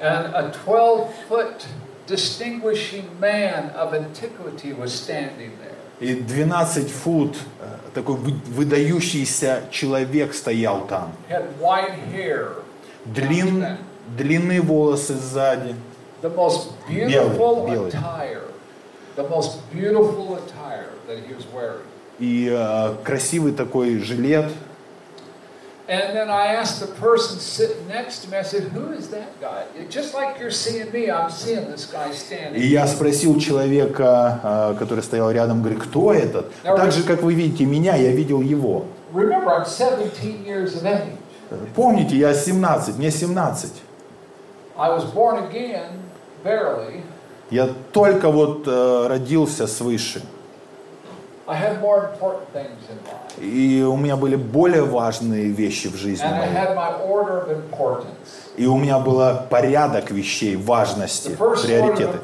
S2: and a 12 foot distinguishing man of antiquity was standing there.
S1: И 12 фут, э, такой вы- выдающийся человек стоял там.
S2: He had white hair,
S1: Длин, длинные волосы сзади.
S2: the most beautiful
S1: Белый, белый.
S2: attire, the most beautiful attire that he was wearing.
S1: И э, красивый такой жилет.
S2: And then I asked the person sitting next to me, I said, Who is that guy? Just like you're seeing me, I'm seeing this guy
S1: И
S2: standing.
S1: я спросил человека, э, который стоял рядом, говорю, кто этот? Так же, как вы видите меня, я видел его.
S2: Remember, I'm 17 years of age.
S1: Помните, я 17, мне 17.
S2: I was born again, barely.
S1: Я только вот э, родился свыше. И у меня были более важные вещи в жизни моей. И у меня был порядок вещей, важности, приоритеты.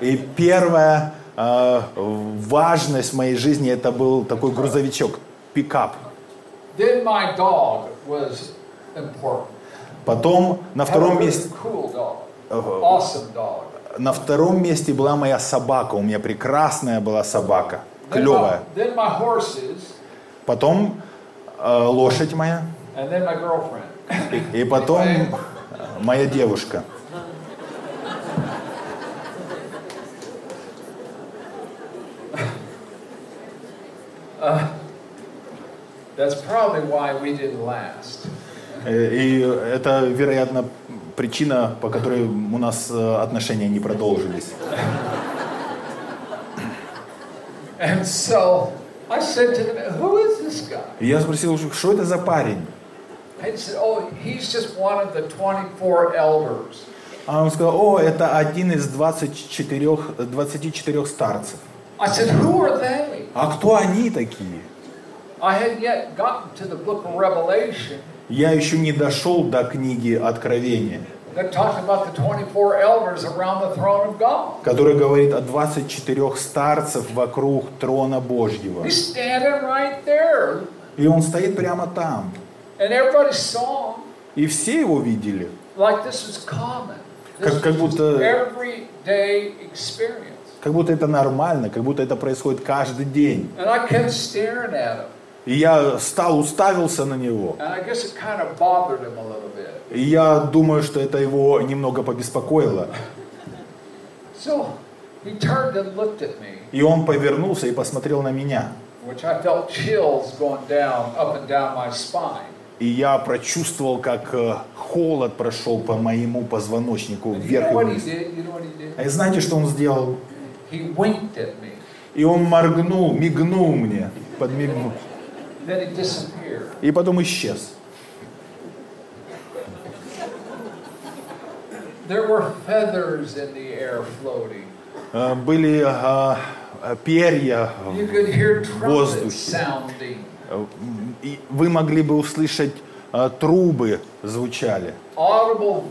S1: И первая э, важность в моей жизни это был такой грузовичок, пикап.
S2: Then my dog was important.
S1: Потом на втором месте... Э, на втором месте была моя собака. У меня прекрасная была собака. Клевая. Потом э, лошадь моя. И, потом моя девушка.
S2: Uh, that's probably why we didn't last.
S1: Э, И это, вероятно, причина, по которой у нас э, отношения не продолжились.
S2: And so I said to them, Who is this guy?
S1: И я спросил, что это за парень?
S2: Said, Oh, he's just one of the 24 elders.
S1: А он сказал, о, это один из 24, 24 старцев.
S2: I said, Who are they?
S1: А кто они такие?
S2: I hadn't yet gotten to the book of Revelation
S1: Я еще не дошел до книги Откровения,
S2: that talks about the 24 elders around the throne of God.
S1: которая говорит о 24 старцев вокруг трона Божьего. И он стоит прямо там. И все его видели. Как- как будто-. Как будто это нормально, как будто это происходит каждый день. И я стал, уставился на него.
S2: Kind of.
S1: И я думаю, что это его немного побеспокоило.
S2: So me,
S1: И он повернулся и посмотрел на меня.
S2: down, down.
S1: И я прочувствовал, как э, холод прошел по моему позвоночнику вверх и вниз.
S2: did?
S1: А и знаете, что он сделал? И он моргнул, мигнул мне, подмигнул.
S2: Then he disappeared.
S1: И потом исчез.
S2: There were feathers in the air floating.
S1: Э, Были э, э, перья.
S2: You could hear trumpets
S1: Воздухе.
S2: sounding.
S1: Э, и Вы могли бы услышать э, трубы звучали.
S2: Audible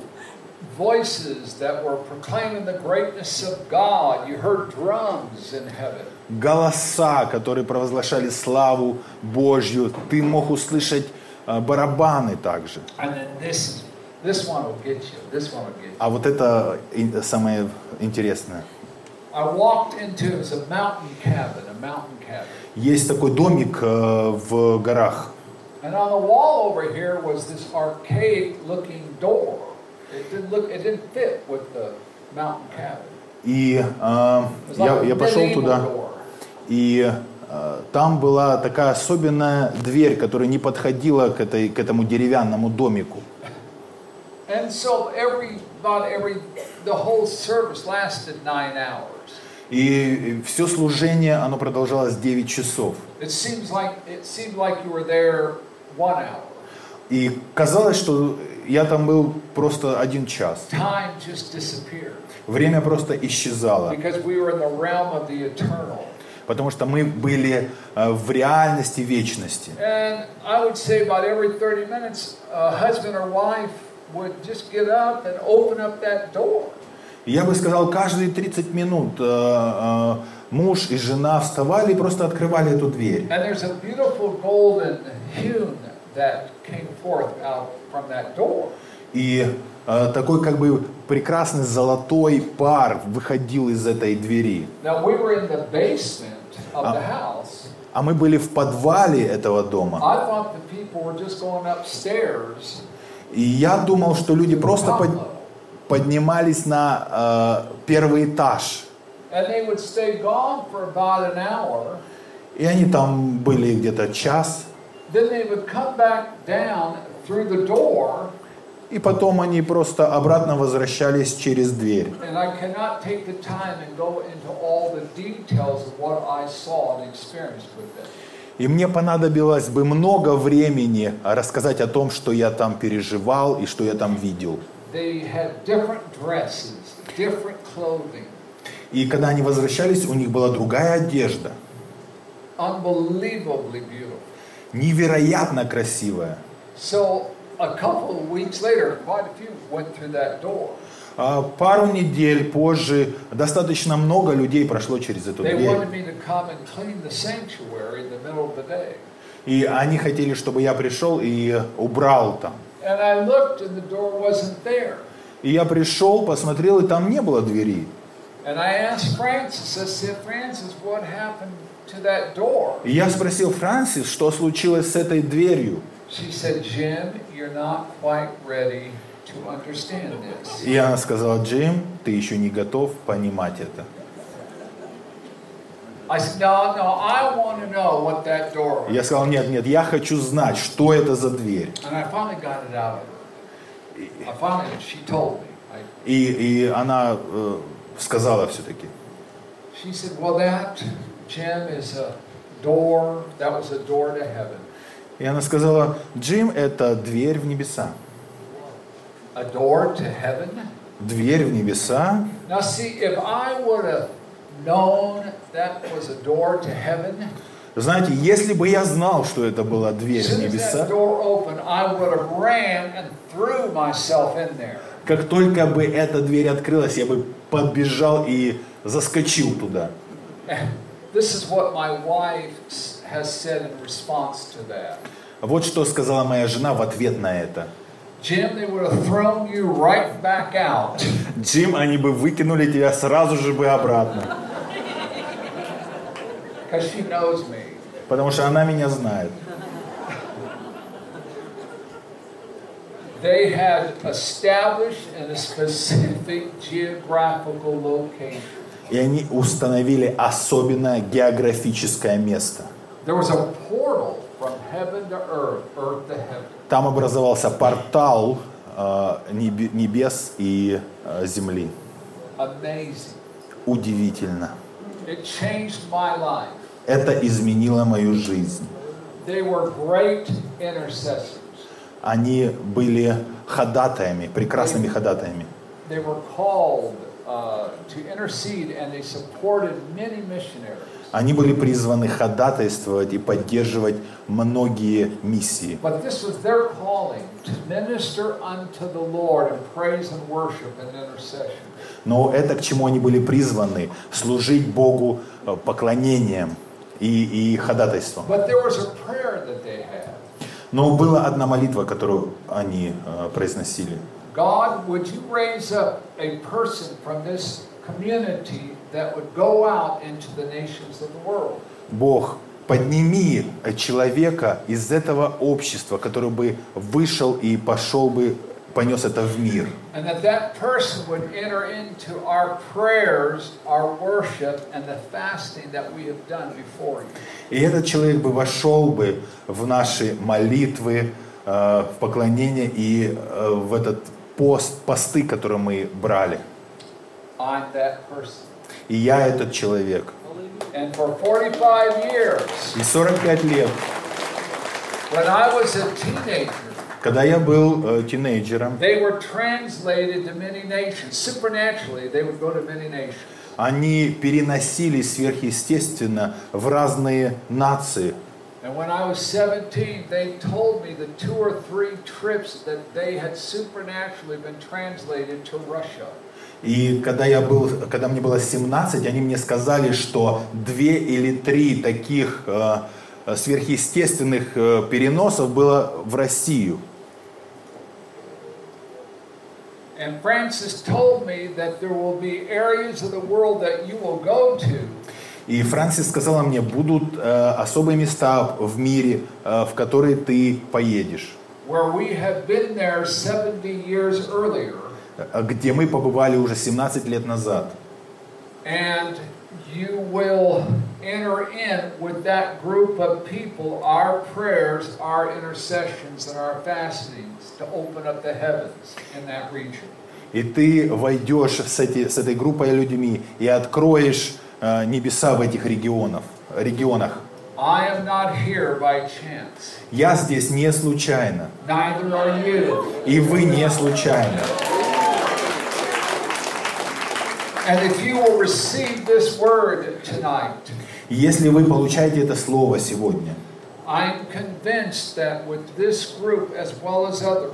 S2: voices that were proclaiming the greatness of God. You heard drums in heaven.
S1: Голоса, которые провозглашали славу Божью. Ты мог услышать э, барабаны также.
S2: This, this.
S1: А вот это самое интересное.
S2: Into cabin.
S1: Есть такой домик э, в горах. И э, я, я пошел туда,
S2: door.
S1: И э, там была такая особенная дверь, которая не подходила к, этой, к этому деревянному домику.
S2: So every, every.
S1: И все служение, оно продолжалось 9 часов.
S2: Like, like.
S1: И казалось, что я там был просто один час. Время просто исчезало,
S2: because we were in the realm of the eternal.
S1: Потому что мы были э, в реальности вечности.
S2: And I would say about every 30 minutes, a husband or wife would just get up and open up that door.
S1: И Я бы сказал, каждые 30 минут э, э, муж и жена вставали и просто открывали эту дверь. И э, такой как бы прекрасный золотой пар выходил из этой двери.
S2: Now we were in the basement of the house.
S1: А мы были в подвале этого дома. И я думал, что люди просто под- поднимались на э, первый этаж. И они там были где-то час.
S2: Then they would come back down through the door.
S1: И потом они просто обратно возвращались через дверь. И мне понадобилось бы много времени рассказать о том, что я там переживал и что я там видел. И когда они возвращались, у них была другая одежда, невероятно красивая.
S2: So a couple of weeks later, quite a few went through that door.
S1: А пару недель позже достаточно много людей прошло через эту
S2: They
S1: дверь.
S2: wanted me to come and clean the sanctuary in the middle of the day.
S1: И они хотели, чтобы я пришел и убрал там.
S2: And I looked and the door wasn't there.
S1: И я пришел, посмотрел, и там не было двери.
S2: And I asked Francis, I said, Francis, what happened to that door?
S1: И я спросил Франсис, что случилось с этой дверью.
S2: She said, Jim, you're not quite ready to understand this.
S1: И она сказала, Джим, ты еще не готов понимать это. Я сказал, нет, нет, я хочу знать, что это за дверь. И, и она э, сказала все-таки,
S2: she said, well, that, Jim, is a door, that was a door to heaven.
S1: И она сказала, Джим, это дверь в небеса.
S2: A door to heaven?
S1: Дверь в небеса.
S2: Now, see, if I would have known that was a door to heaven,
S1: Знаете, если бы я знал, что это была дверь в небеса, как только бы эта дверь открылась, я бы подбежал и заскочил туда.
S2: This is what my wife
S1: Вот что сказала моя жена в ответ на это.
S2: Jim, they would have thrown you right back out.
S1: Джим, они бы выкинули тебя сразу же бы обратно.
S2: She knows me.
S1: Потому что она меня знает.
S2: They had established in a specific geographical location.
S1: И они установили особенное географическое место. Там образовался портал э, небе- небес и э, земли.
S2: Amazing.
S1: Удивительно.
S2: It changed my life.
S1: Это изменило мою жизнь.
S2: They were great intercessors.
S1: Они были ходатаями, прекрасными ходатаями.
S2: They were called uh, to intercede and they supported many missionaries.
S1: Они были призваны ходатайствовать и поддерживать многие миссии. Но это к чему они были призваны? Служить Богу э, поклонением и, и ходатайством. Но была одна молитва, которую они э, произносили.
S2: God, would you raise up a person from this community that would go out into the nations of the world?
S1: Бог, подними человека из этого общества, который бы вышел и пошел бы, понес это в мир.
S2: And that that person would enter into our prayers, our worship, and the fasting that we have done before you.
S1: И этот человек бы вошел бы в наши молитвы, э, в поклонение и э, в этот пост, посты, которые мы брали.
S2: I'm that person.
S1: И я этот человек.
S2: And for 45 years,
S1: И 45 лет, когда я был э, тинейджером, они переносили сверхъестественно в разные нации.
S2: And when I was 17, they told me the two or three trips that they had supernaturally been translated to Russia.
S1: И когда, я был, когда мне было 17, они мне сказали, что две или три таких э, сверхъестественных э, переносов было в Россию.
S2: And Francis told me that there will be areas of the world that you will go to
S1: И Франсис сказала мне, будут э, особые места в мире, э, в которые ты поедешь,
S2: where we have been there 70 years earlier.
S1: Э, где мы побывали уже 17 лет назад.
S2: And you will enter in with that group of people our prayers, our intercessions, and our fastings to open up the heavens in that region.
S1: И ты войдешь с, эти, с этой группой людьми и откроешь э, небеса в этих регионах, регионах.
S2: I am not here by chance.
S1: Я здесь не случайно,
S2: Neither are you.
S1: и вы не случайно.
S2: And if you will receive this word tonight,
S1: если вы получаете это слово сегодня,
S2: I'm convinced that with this group as well as others,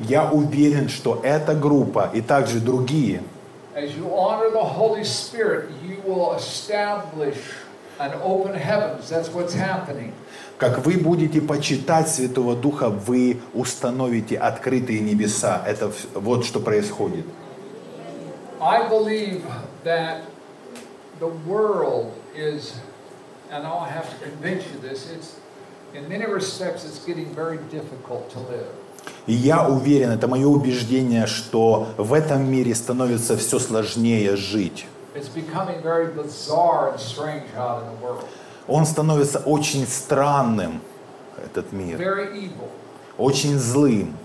S1: я уверен, что эта группа и также другие,
S2: as you honor the Holy Spirit, you will establish an open heavens. That's what's happening.
S1: как вы будете почитать Святого Духа, вы установите открытые небеса. Это вот что происходит.
S2: I believe that the world is, and I'll have to convince you this, it's, in many respects, it's getting very difficult to live.
S1: И я уверен, это мое убеждение, что в этом мире становится все сложнее жить.
S2: It's becoming very bizarre and strange out in the world.
S1: Он становится очень странным, этот мир, очень злым.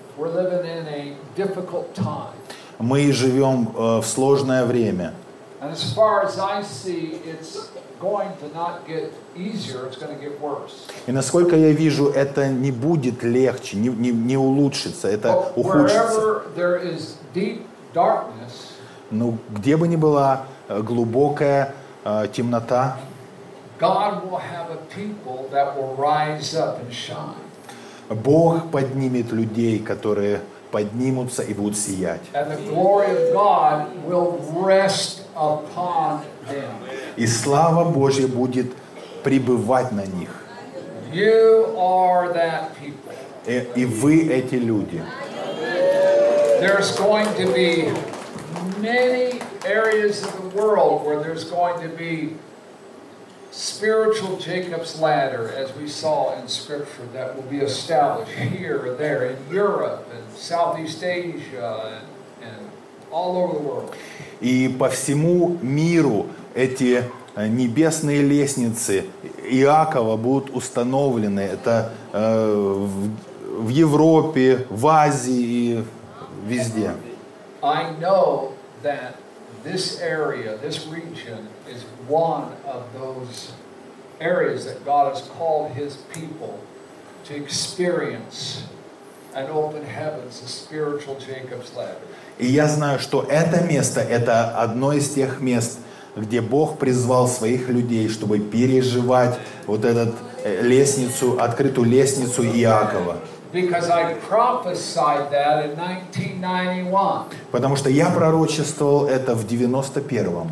S1: Мы живем э, в сложное время. И насколько я вижу, это не будет легче, не, не, не улучшится, это ухудшится. Ну, где бы ни была э, глубокая э, темнота. Бог поднимет людей, которые поднимутся и будут сиять. И слава Божья будет пребывать на них. И, и вы эти люди.
S2: There's going to be many areas of the world where there's going to be spiritual Jacob's ladder, as we saw in Scripture, that will be established here and there in Europe and Southeast Asia and, and all over the world.
S1: И по всему миру эти э, небесные лестницы Иакова будут установлены. Это э, в, в Европе, в Азии везде.
S2: I know that this area, this region, is one of those areas that God has called His people to experience an open heavens, a spiritual Jacob's ladder.
S1: И я знаю, что это место, это одно из тех мест, где Бог призвал своих людей, чтобы переживать вот эту лестницу, открытую лестницу Иакова.
S2: Because I prophesied that in 1991,
S1: Потому что я пророчествовал это в 91-м.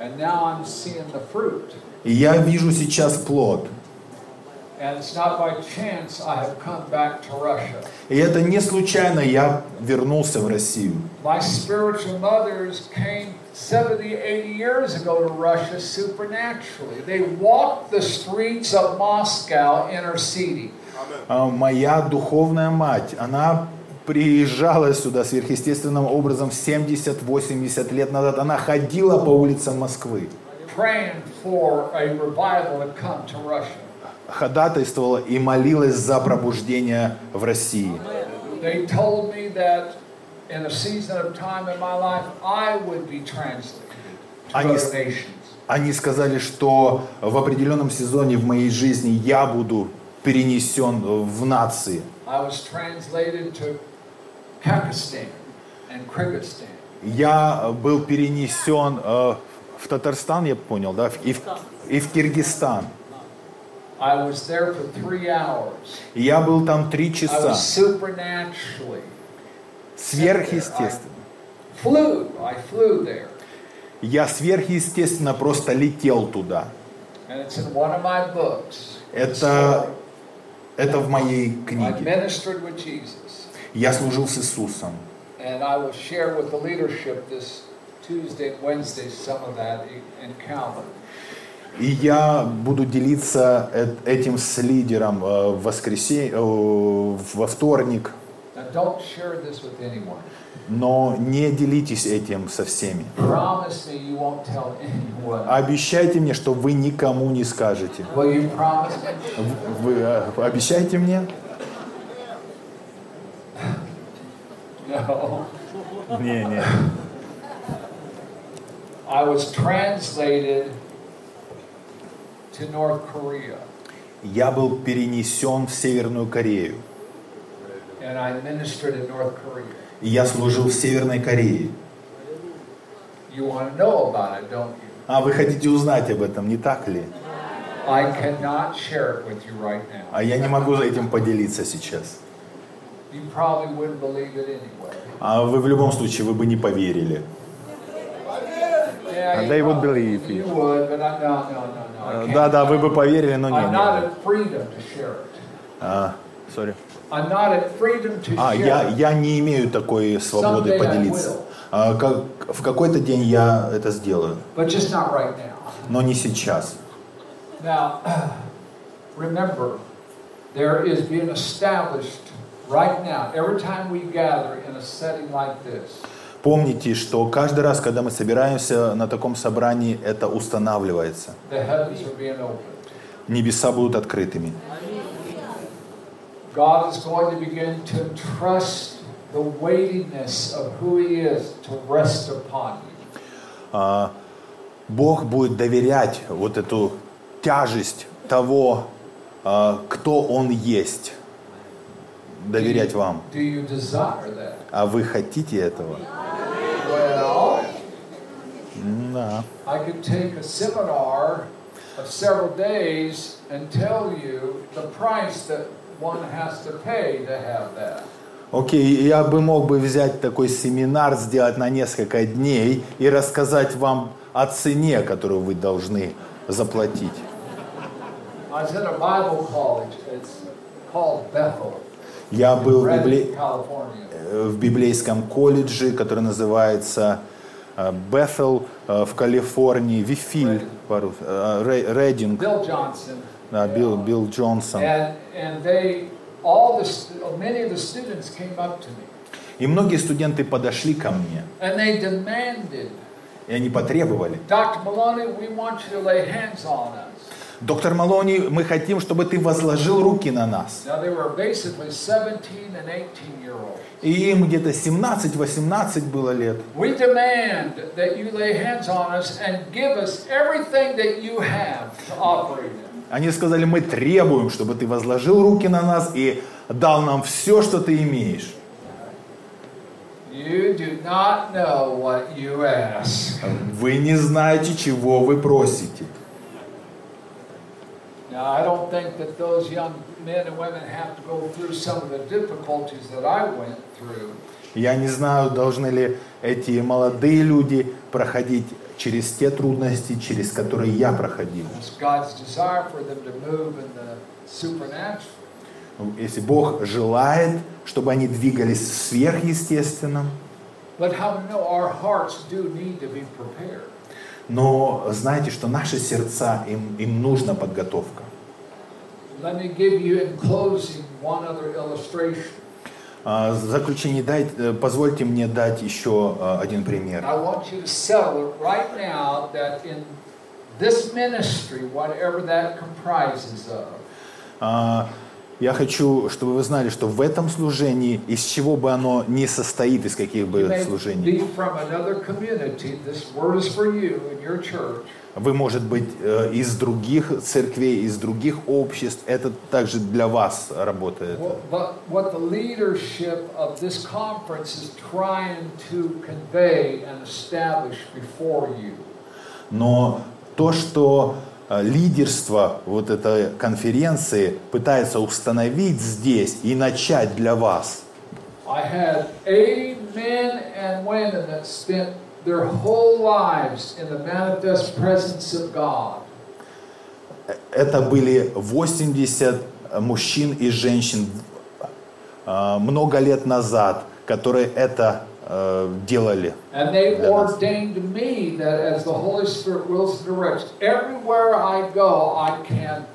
S2: And now I'm seeing the fruit.
S1: И я вижу сейчас плод.
S2: And it's not by chance I have come back to Russia.
S1: И это не случайно я вернулся в Россию.
S2: My spiritual mothers came 70, 80 years ago to Russia supernaturally. They walked the streets of Moscow interceding.
S1: А Моя духовная мать, она приезжала сюда сверхъестественным образом 70-80 лет назад. Она ходила по улицам Москвы, ходатайствовала и молилась за пробуждение в России. Они. Они сказали, что в определенном сезоне в моей жизни я буду перенесен в нации.
S2: I was translated to.
S1: Я был перенесен э, в Татарстан, я понял, да, и в, и в Киргизстан. Я был там три часа. Сверхъестественно. Я сверхъестественно просто летел туда. Это, это в моей книге. Я служил с Иисусом.
S2: And I will share with the leadership this Tuesday and Wednesday some of that e- encounter.
S1: И я буду делиться э- этим с лидером э, в воскресенье, э, во вторник. Но не делитесь этим со всеми. Обещайте мне, что вы никому не скажете. Вы э, обещаете мне?
S2: No.
S1: Не, не.
S2: I was translated to North Korea,
S1: Я был перенесен в Северную Корею.
S2: and I ministered in North Korea.
S1: И я служил в Северной Корее.
S2: You want to know about it, don't you?
S1: А вы хотите узнать об этом, не так ли?
S2: I cannot share it with you right now.
S1: А я не могу этим поделиться сейчас.
S2: You probably wouldn't believe it anyway.
S1: А вы в любом случае, вы бы не поверили. And they would believe you.
S2: You would, but I, no, no, no, no. I can't.
S1: Да, да, вы бы поверили, но нет. А, sorry. А, я, я не имею такой свободы поделиться. А, как, в какой-то день я это сделаю,
S2: But just not right now.
S1: но не сейчас.
S2: Now, remember, there is being established right now, every time we gather in a setting like this,
S1: Помните, что каждый раз, когда мы собираемся на таком собрании, это устанавливается. Небеса будут открытыми.
S2: God is going to begin to trust the weightiness of who He is to rest upon you.
S1: Бог будет доверять вот эту тяжесть того, а, кто Он есть, доверять вам. А вы хотите этого?
S2: Well,
S1: Да. Окей, я бы мог бы взять такой семинар, сделать на несколько дней и рассказать вам о цене, которую вы должны заплатить.
S2: I was at a Bible college. It's called Bethel,
S1: Я был в,
S2: California.
S1: э, в библейском колледже, который называется э, Бethел э, в Калифорнии, Вифиль, по-русски, э, Ре- Рединг,
S2: Bill Johnson.
S1: да, Билл, Билл Джонсон. И многие студенты подошли ко мне, и они потребовали.
S2: Dr. Maloney, we want you
S1: Доктор Малони, мы хотим, чтобы ты возложил руки на нас.
S2: Now they were basically 17 and 18 year olds.
S1: И им где-то 17-18 было лет. Они сказали, мы требуем, чтобы ты возложил руки на нас и дал нам все, что ты имеешь.
S2: You do not know what you ask.
S1: Вы не знаете, чего вы просите.
S2: Now, I don't think that those young men and women have to go through some of the difficulties that I went through.
S1: Я не знаю, должны ли эти молодые люди проходить через те трудности, через которые я проходил. Если Бог желает, чтобы они двигались в сверхъестественном,
S2: But how to know our hearts do need to be prepared.
S1: Но знаете, что наши сердца, им, им нужна подготовка. А, В заключение дайте, э, позвольте мне дать еще э, один пример.
S2: This ministry, whatever that comprises of,
S1: А, Я хочу, чтобы вы знали, что в этом служении, из чего бы оно не состоит, из каких бы служений, вы, может быть, э, из других церквей, из других обществ, это также для вас работает. Но то, что лидерство вот этой конференции пытается установить здесь и начать для вас,
S2: I had 80 men and women that spent their whole lives in the manifest presence of God.
S1: это были 80 мужчин и женщин э, много лет назад, которые это э, делали.
S2: And they
S1: для нас.
S2: ordained me that as the Holy Spirit wills and directs, everywhere I go, I can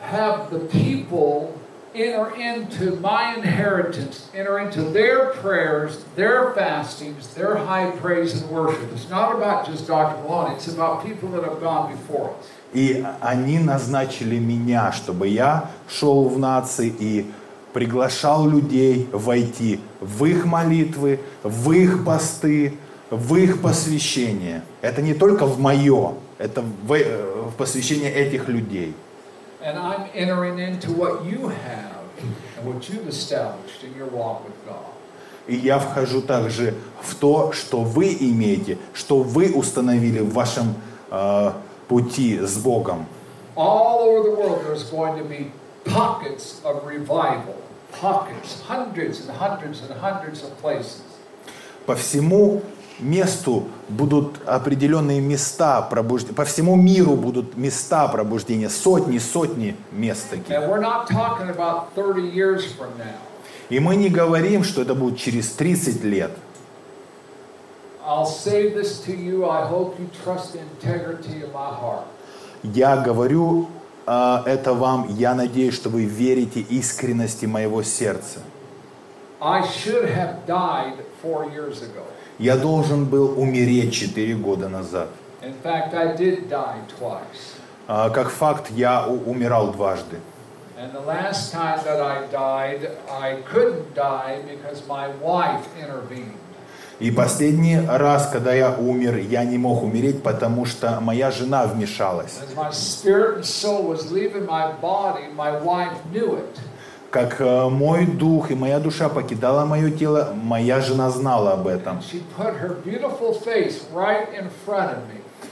S2: have the people enter into my inheritance, enter into their prayers, their fastings, their high praise and worship. It's not about just Dr. Maloney, it's about people that have gone before us.
S1: И они назначили меня, чтобы я шел в нации и приглашал людей войти в их молитвы, в их посты, в их посвящение. Это не только в мое, это в, э, в посвящение этих людей.
S2: And I'm entering into what you have and what you've established in your walk with God.
S1: И я вхожу также в то, что вы имеете, что вы установили в вашем э, пути с Богом.
S2: All over the world, there's going to be pockets of revival. Pockets, hundreds and hundreds and hundreds of places.
S1: По всему месту будут определенные места пробуждения, по всему миру будут места пробуждения, сотни, сотни мест таких.
S2: And we're not talking about 30 years from now.
S1: И мы не говорим, что это будет через 30 лет.
S2: I'll say this to you. I hope you trust the integrity of my heart.
S1: Я говорю э, это вам, я надеюсь, что вы верите искренности моего сердца. Я должен был умереть 4 года назад.
S2: Fact.
S1: А, Как факт, я умирал дважды.
S2: And the last time that I died, I couldn't die because my wife intervened.
S1: И последний раз, когда я умер, я не мог умереть, потому что моя жена вмешалась. Как э, мой дух и моя душа покидала мое тело, моя жена знала об этом.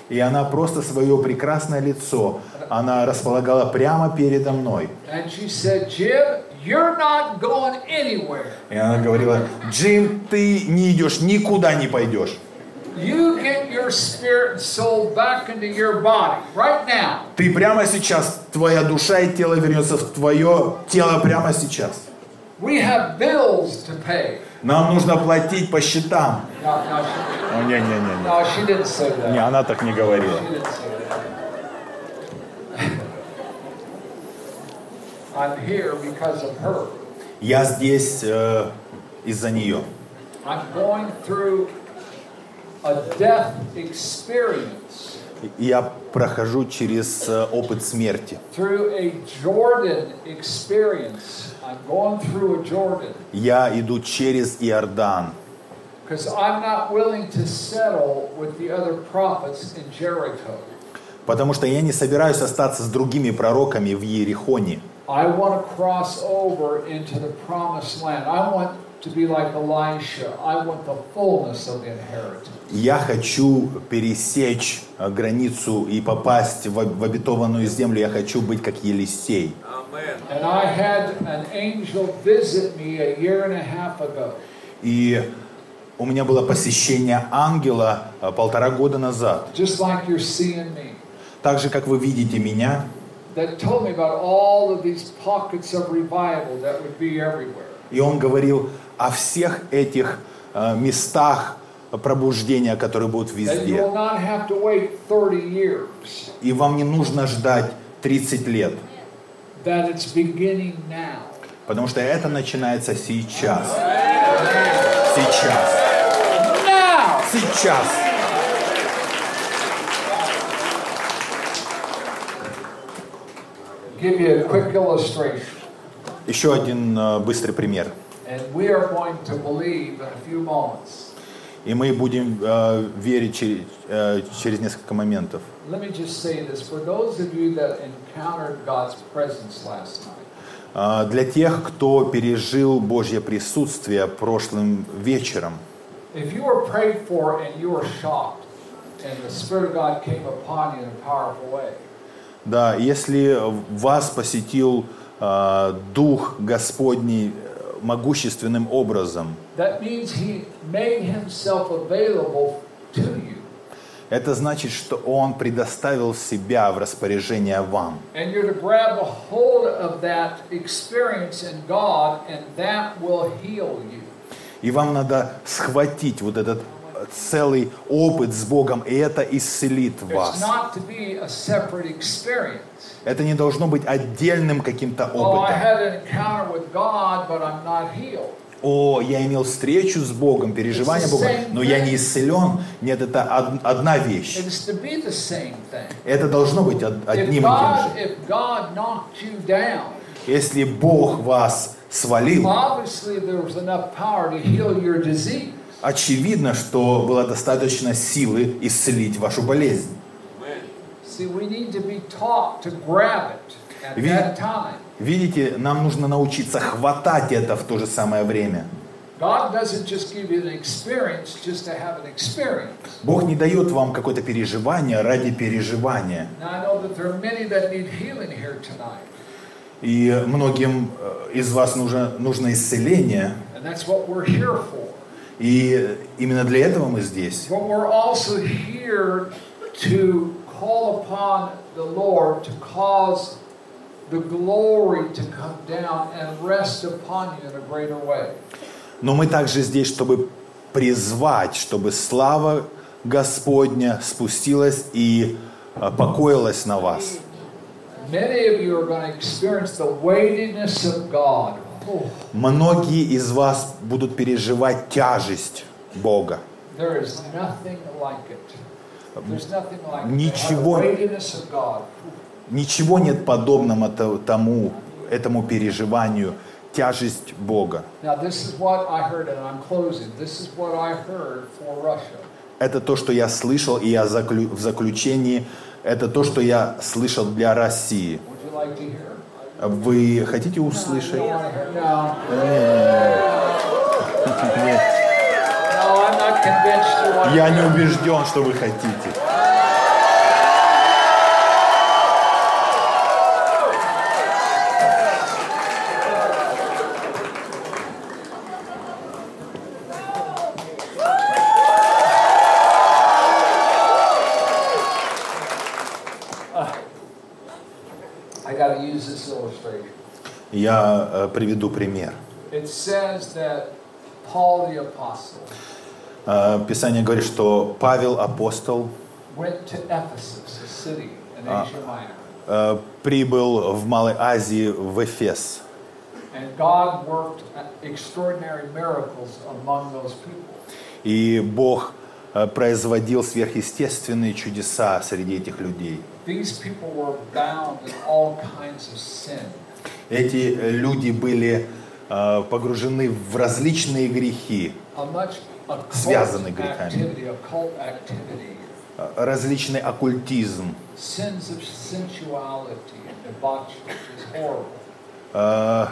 S1: И она просто свое прекрасное лицо, она располагала прямо передо мной.
S2: And she said, Jim, you're not going anywhere.
S1: И она говорила, Джим, ты не идешь, никуда не пойдешь.
S2: You get your spirit and soul back into your body right now.
S1: Ты прямо сейчас, твоя душа и тело вернется в твое тело прямо сейчас.
S2: We have bills to pay.
S1: Нам нужно платить по счетам.
S2: No, no, she,
S1: О, не-не-не.
S2: no, she didn't say that.
S1: Не, она так не говорила.
S2: She didn't say that. I'm here because of her.
S1: Я здесь э, из-за нее.
S2: I'm going through a death experience,
S1: Я прохожу через э, опыт смерти.
S2: through a Jordan experience. I'm going through a Jordan
S1: Я иду через Иордан,
S2: because I'm not willing to settle with the other prophets in Jericho.
S1: потому что я не собираюсь остаться с другими пророками в Иерихоне.
S2: I want to cross over into the promised land. I want to be like Elisha. I want the fullness of the inheritance.
S1: Я хочу пересечь э, границу и попасть в, в обетованную землю. Я хочу быть как Елисей.
S2: And I had an angel visit me a year and a half ago.
S1: И у меня было посещение ангела э, полтора года назад.
S2: just like you're seeing me,
S1: Так же, как вы видите меня,
S2: that told me about all of these pockets of revival that would be everywhere.
S1: и он говорил о всех этих э, местах пробуждения, которые будут везде.
S2: will not have to wait 30 years,
S1: И вам не нужно ждать 30 лет, потому что это начинается сейчас. Сейчас. Сейчас.
S2: Give you a quick illustration.
S1: Еще один э, быстрый пример.
S2: And we are going to believe in a few moments.
S1: И мы будем э, верить через, э, через несколько моментов.
S2: Let me just say this for those of you that encountered God's presence last night,
S1: Э, Для тех, кто пережил Божье присутствие прошлым вечером,
S2: if you were prayed for and you were shocked, and the Spirit of God came upon you in a powerful way,
S1: да, если вас посетил э, Дух Господний э, могущественным образом,
S2: that means He made Himself available to you.
S1: это значит, что Он предоставил себя в распоряжение вам. И вам надо схватить вот этот целый опыт с Богом, и это исцелит вас. Это не должно быть отдельным каким-то опытом. О, я имел встречу с Богом, переживание Бога, но я не исцелен. Нет, это од- одна вещь. Это должно быть одним и тем же. Если Бог вас свалил, очевидно, что было достаточно силы исцелить вашу болезнь. Видите, нам нужно научиться хватать это в то же самое время. Бог не дает вам какое-то переживание ради переживания. И многим э, из вас нужно, нужно исцеление.
S2: and that's what we're here for.
S1: И именно для этого мы здесь.
S2: But we're also here to call upon the Lord to cause the glory to come down and rest upon you in a greater way.
S1: Но мы также здесь, чтобы призвать, чтобы слава Господня спустилась и э, покоилась на вас.
S2: Many of you are going to experience the weightiness of God.
S1: Многие из вас будут переживать тяжесть Бога. Ничего-. Ничего нет подобного то- тому, этому переживанию, тяжесть Бога. Это то, что я слышал, и я заклю- в заключении, это то, что я слышал для России.
S2: Like?
S1: Вы хотите услышать? Нет. Я не убежден, что вы хотите.
S2: I got to use this illustration.
S1: Я э, приведу пример. Э, Писание говорит, что Павел апостол Ah. Э, прибыл в Малой Азии в Эфес.
S2: And God worked extraordinary miracles among those people.
S1: И Бог э, производил сверхъестественные чудеса среди этих людей.
S2: These people were bound in all kinds of sin.
S1: Эти э, люди были э, погружены в различные грехи, Связаны грехами. э, различный оккультизм, э,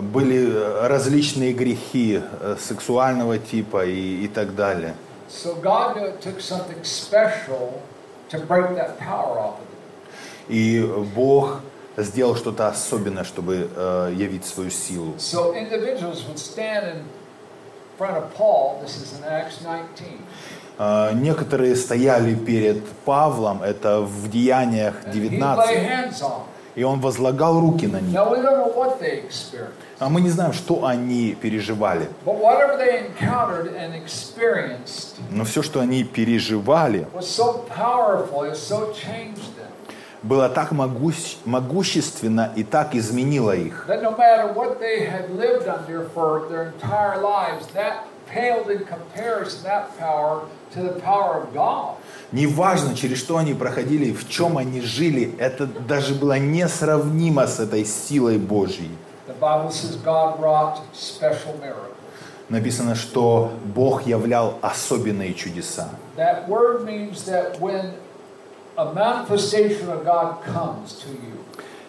S1: были э, различные грехи э, сексуального типа и, и так далее.
S2: So God took something special to break that power off of them.
S1: И Бог сделал что-то особенное, чтобы э, явить свою силу.
S2: So individuals would stand in front of Paul, this is in Acts 19,
S1: Э, некоторые стояли перед Павлом, это в Деяниях
S2: and he'd lay
S1: 19,
S2: hands on them.
S1: и он возлагал руки на них. А мы не знаем, что они переживали. Но все, что они переживали,
S2: so so
S1: было так могущ- могущественно и так изменило их. Неважно, через что они проходили, в чем они жили, это даже было несравнимо с этой силой Божьей. Написано, что Бог являл особенные чудеса.
S2: That word means that when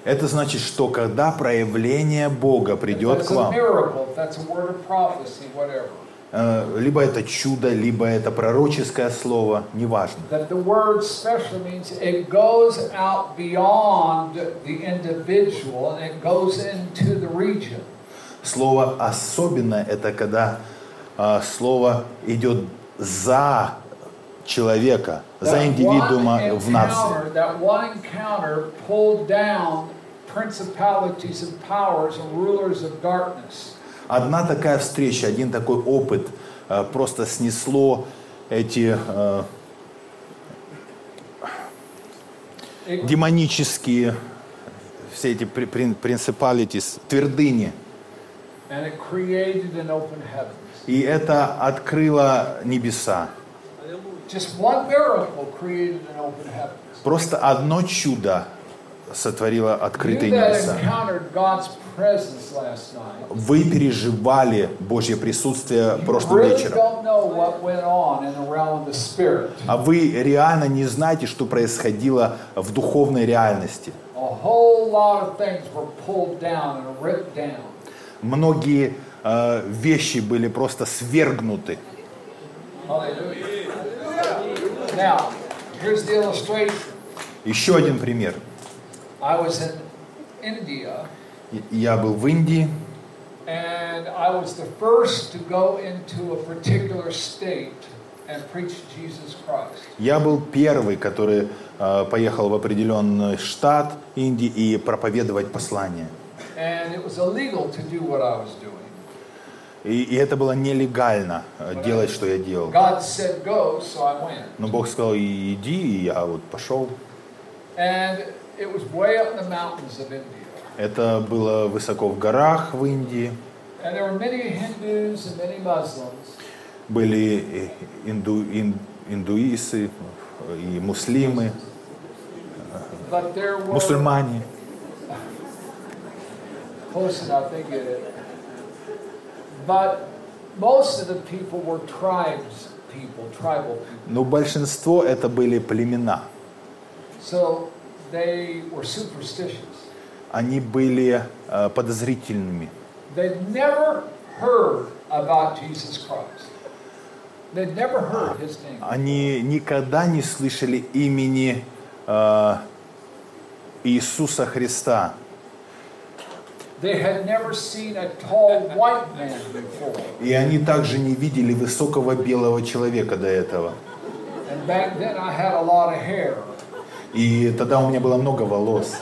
S1: Это значит, что когда проявление Бога придет к вам, э, либо это чудо, либо это пророческое слово, неважно. Слово особенное это когда э, слово идет за человека, за индивидуума в нации. Одна такая встреча, один такой опыт э, просто снесло эти э, демонические все эти при- прин- principalities, твердыни.
S2: and it created an open heavens.
S1: И это открыло небеса. Просто одно чудо сотворило открытые небеса. Вы переживали Божье присутствие прошлым вечером. А вы реально не знаете, что происходило в духовной реальности. Многие э, вещи были просто свергнуты.
S2: Now, here's the illustration.
S1: Еще один пример.
S2: I was in India,
S1: Я был в Индии,
S2: and I was the first to go into a particular state and preach Jesus Christ.
S1: я был первый, который э, поехал в определенный штат Индии и проповедовать послание.
S2: And it was illegal to do what I was doing.
S1: И, и это было нелегально э, делать, что я делал.
S2: Said go, so.
S1: Но Бог сказал, «И иди, и я вот пошел. Это было высоко в горах в Индии.
S2: Hindus
S1: были инду, ин- индуисы, и муслимы,
S2: were
S1: мусульмане.
S2: close enough, they get it. But most of the people were tribes people, tribal people.
S1: Но большинство это были племена. Они были э, подозрительными. Они никогда не слышали имени э, Иисуса Христа.
S2: They had never seen a tall white man before.
S1: И они также не видели высокого белого человека до этого. И тогда у меня было много волос.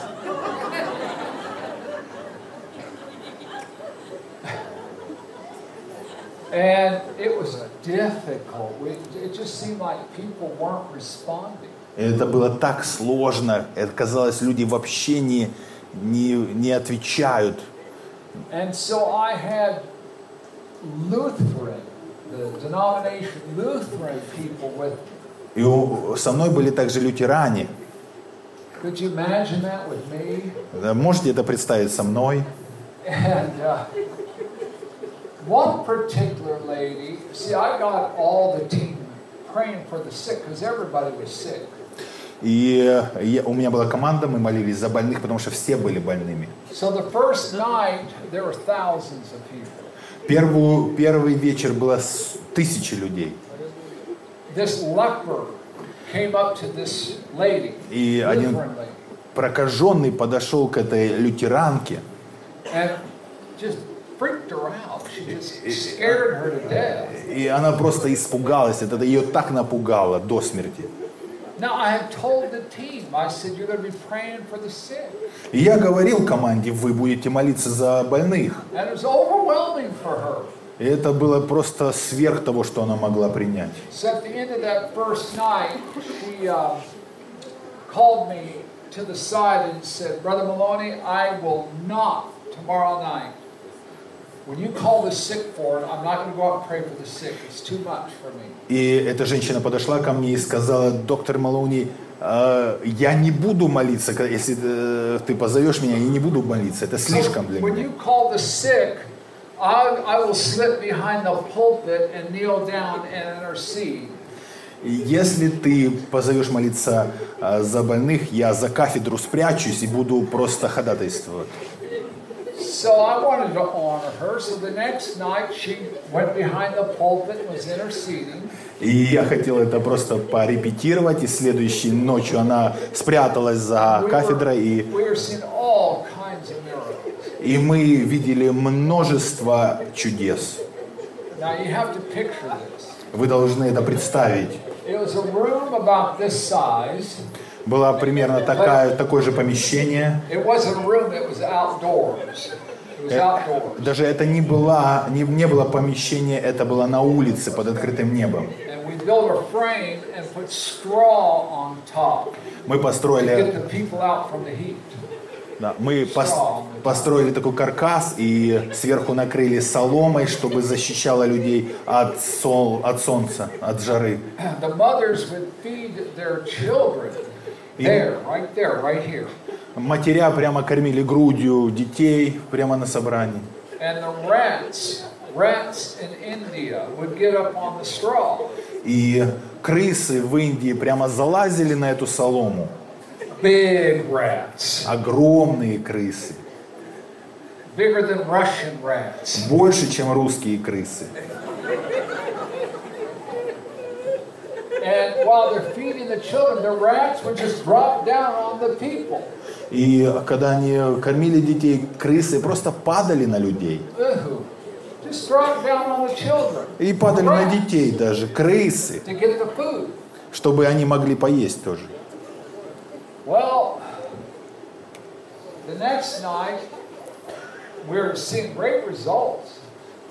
S2: And it was difficult. We, it just seemed like people weren't responding.
S1: И Это было так сложно. Это казалось, люди вообще не, не, не отвечают.
S2: And so I had Lutheran, the denomination Lutheran people with me.
S1: И у- со мной были также лютеране.
S2: Could you imagine that with me?
S1: Да, Можете это представить со мной?
S2: And uh, one particular lady, see, I got all the team praying for the sick because everybody was sick.
S1: И я- у меня была команда, мы молились за больных, потому что все были больными.
S2: So the first night, there were thousands of people.
S1: Первую, первый вечер было тысячи людей.
S2: This leper came up to this lady,
S1: И один прокаженный подошел к этой лютеранке
S2: and just.
S1: И она просто испугалась, это ее так напугало до смерти. И я говорил команде, вы будете молиться за больных. И это было просто сверх того, что она могла принять.
S2: So at the end of that first night, she uh, called me to the side and said, Brother Maloney, I will not tomorrow night. When you call the sick for it, I'm not going to go out and pray for the sick. It's too much for me.
S1: И эта женщина подошла ко мне и сказала, доктор Малоуни, э, я не буду молиться, если э, ты позовешь меня, я не буду молиться, это слишком для меня. Если ты позовешь молиться э, за больных, я за кафедру спрячусь и буду просто ходатайствовать.
S2: So I wanted to honor her. So the next night she went behind the pulpit and was interceding.
S1: И я хотел это просто порепетировать, и следующей ночью она спряталась за кафедрой, и, и мы видели множество чудес. Вы должны это представить. Было примерно такая, такое же помещение. Э. Даже это не было, не, не было помещение, это было на улице под открытым небом. Мы построили, да, мы пос- построили такой каркас и сверху накрыли соломой, чтобы защищало людей от, сол, от солнца, от жары.
S2: There, right there, right here.
S1: Матеря прямо кормили грудью детей прямо на собрании.
S2: And the rats, rats in India would get up on the straw.
S1: И крысы в Индии прямо залазили на эту солому.
S2: Big rats,
S1: Огромные крысы.
S2: bigger than Russian rats.
S1: Больше, чем русские крысы.
S2: And while they're feeding the children, the rats would just drop down on the people.
S1: И когда они кормили детей, крысы просто падали на людей.
S2: Ooh, just drop down on the children
S1: И падали на детей даже, крысы, чтобы они могли поесть тоже.
S2: Well, the next night, we're seeing great results.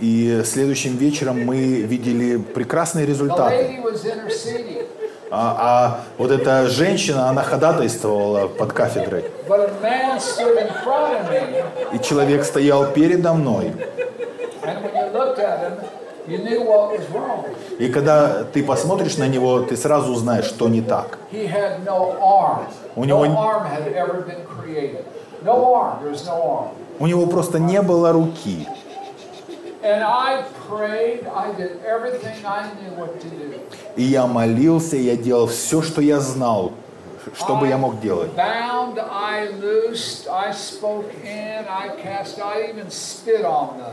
S1: И следующим вечером мы видели прекрасные результаты. А, а вот эта женщина, она ходатайствовала под кафедрой. И человек стоял передо мной. И когда ты посмотришь на него, ты сразу узнаешь, что не так. У него-. У него просто не было руки. И я молился, я делал все, что я знал, что бы я мог делать.
S2: Bound, I loosed, I spoke in, I cast, I even spit on the.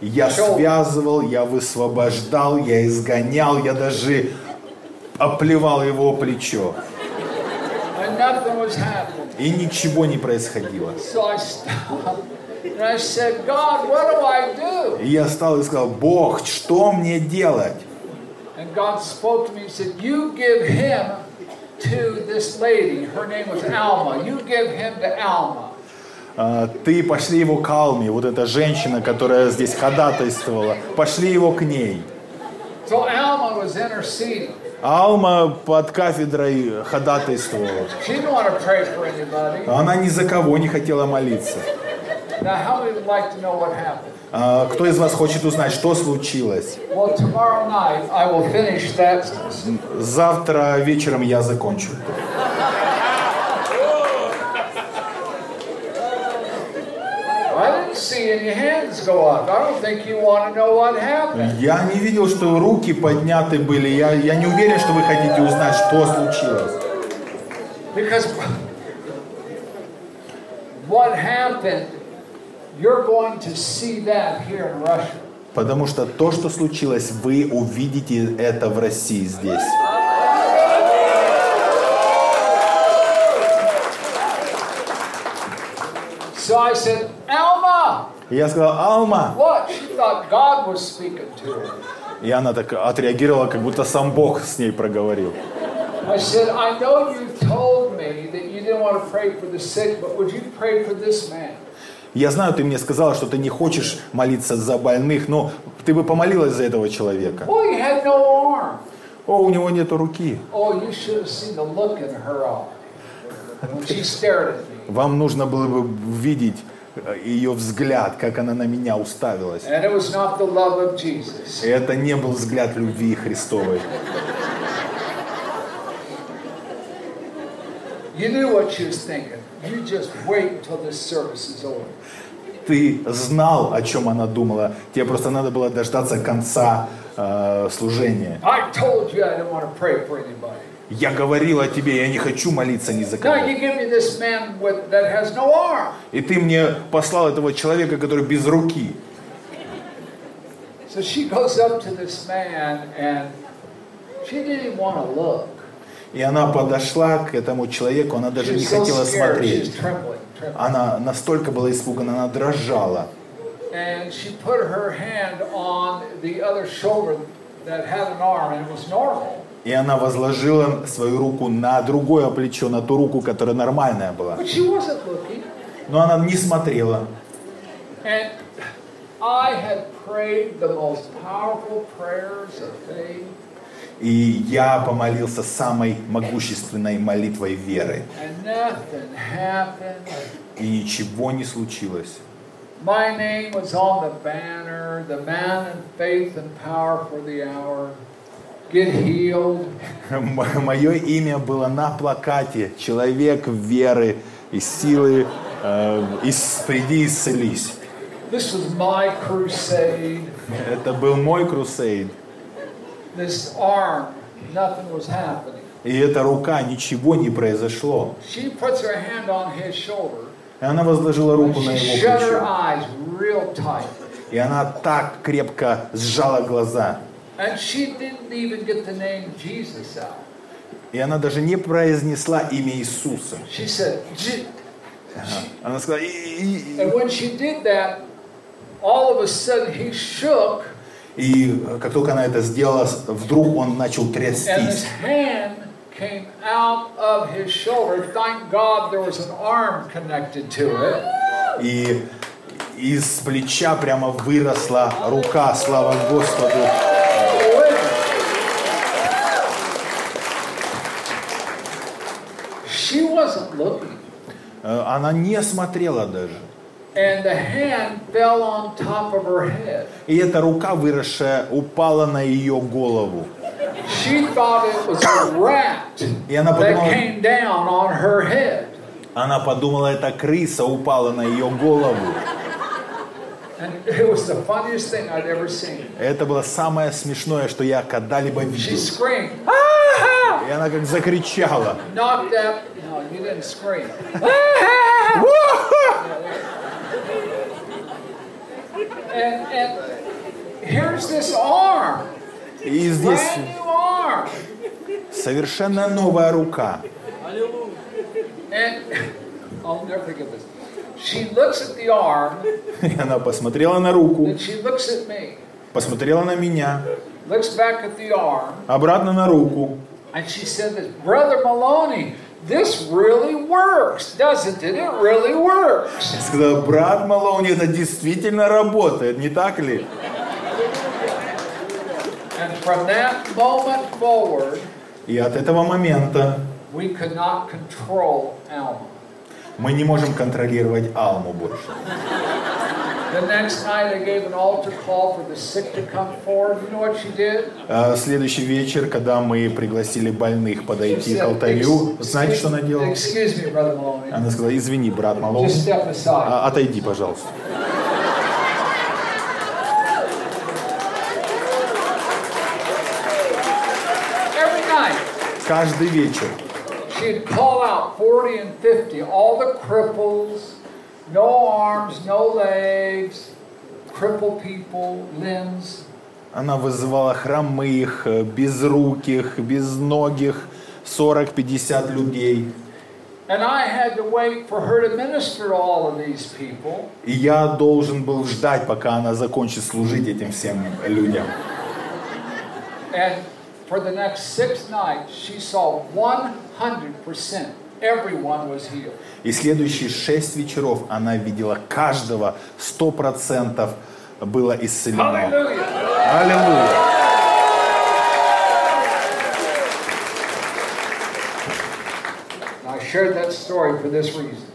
S1: Я связывал, я высвобождал, я изгонял, я даже оплевал его плечо. И ничего не происходило. И я стал и сказал, Бог, что мне делать?
S2: And God spoke to me and said, You give him to this lady. Her name was Alma. You give him to Alma.
S1: Ты пошли его к Алме, вот эта женщина, которая здесь ходатайствовала, пошли его к ней.
S2: So Alma was interceding.
S1: Алма под кафедрой ходатайствовала.
S2: She didn't want to pray for anybody.
S1: Она ни за кого не хотела молиться. Кто из вас хочет узнать, что случилось? Завтра вечером я закончу. Я не видел, что руки подняты были. Я, я не уверен, что вы хотите узнать, что случилось.
S2: Because what happened,
S1: Потому что то, что случилось, вы увидите это в России здесь.
S2: So I said, Alma,
S1: И я сказал, Алма.
S2: what? She thought God was speaking to her.
S1: И она так отреагировала, как будто сам Бог с ней проговорил.
S2: I said, I know you told me that you didn't want to pray for the sick, but would you pray for this man?
S1: Я знаю, ты мне сказала, что ты не хочешь молиться за больных, но ты бы помолилась за этого человека.
S2: Oh, no.
S1: О, у него нету руки.
S2: Oh.
S1: Вам нужно было бы видеть э, ее взгляд, как она на меня уставилась. И это не был взгляд любви Христовой.
S2: You knew what she was thinking. You just wait until this service is over.
S1: Ты знал, о чем она думала. Тебе просто надо было дождаться конца э, служения.
S2: I told you I didn't want to pray for anybody.
S1: Я говорил о тебе, я не хочу молиться ни за кого. И ты мне послал этого человека, который без руки.
S2: So she goes up to this man and she didn't want to look.
S1: И она подошла к этому человеку, она даже не хотела смотреть. Она настолько была испугана, она дрожала. И она возложила свою руку на другое плечо, на ту руку, которая нормальная была. Но она не смотрела.
S2: I had prayed the most powerful prayers of faith.
S1: И я помолился самой могущественной молитвой веры. И ничего не случилось.
S2: My name was on the banner, the man in faith and power for the hour. Get healed.
S1: Мое имя было на плакате. Человек веры и силы. э, ис- приди исцелись.
S2: This was my crusade.
S1: Это был мой крусейд.
S2: This arm, nothing was happening.
S1: И эта рука, ничего не произошло.
S2: She puts her hand on his shoulder.
S1: И она возложила руку на
S2: she
S1: его
S2: shut her
S1: плечо.
S2: eyes real tight.
S1: И она так крепко сжала глаза.
S2: And she didn't even get the name Jesus out.
S1: И она даже не произнесла имя Иисуса.
S2: She said, "Je-"
S1: Она сказала, «И- и-
S2: and
S1: и как только она это сделала, вдруг он начал трястись. И из плеча прямо выросла рука, слава Господу.
S2: She wasn't looking.
S1: Э, Она не смотрела даже. И эта рука, выросшая, упала на ее голову.
S2: She thought it was a rat
S1: И она
S2: that
S1: подумала,
S2: came down on her head.
S1: она подумала, это крыса упала на ее голову.
S2: And it was the funniest thing I'd ever seen.
S1: Это было самое смешное, что я когда-либо
S2: She
S1: видел.
S2: screamed!
S1: И она как закричала.
S2: Knocked that. No, you didn't scream. And, and here's this arm,
S1: И здесь совершенно новая рука. И она посмотрела на руку, посмотрела на меня,
S2: looks back at the arm,
S1: обратно на руку.
S2: and she said this, Brother Maloney, this really works, doesn't it? It really works.
S1: И сказала, брат Малоуни, это действительно работает, не так ли?
S2: And from that moment forward,
S1: И от этого момента
S2: we could not control Alma.
S1: Мы не можем контролировать Алму больше. А следующий вечер, когда мы пригласили больных подойти к алтарю,
S2: "Ex-
S1: знаете, что она делала? Она сказала, извини, брат
S2: aside.
S1: а- отойди, пожалуйста. Каждый вечер
S2: she'd call out 40 and 50, all the cripples, no arms, no legs, crippled people, limbs.
S1: она вызывала хромых, э, безруких, безногих, 40-50 людей.
S2: And I had to wait for her to minister to all of these people.
S1: И я должен был ждать, пока она закончит служить этим всем людям.
S2: And for the next six nights, she saw 100% everyone was healed.
S1: И следующие шесть вечеров она видела каждого, сто процентов было исцелено. Аллилуйя!
S2: And I shared that story for this reason.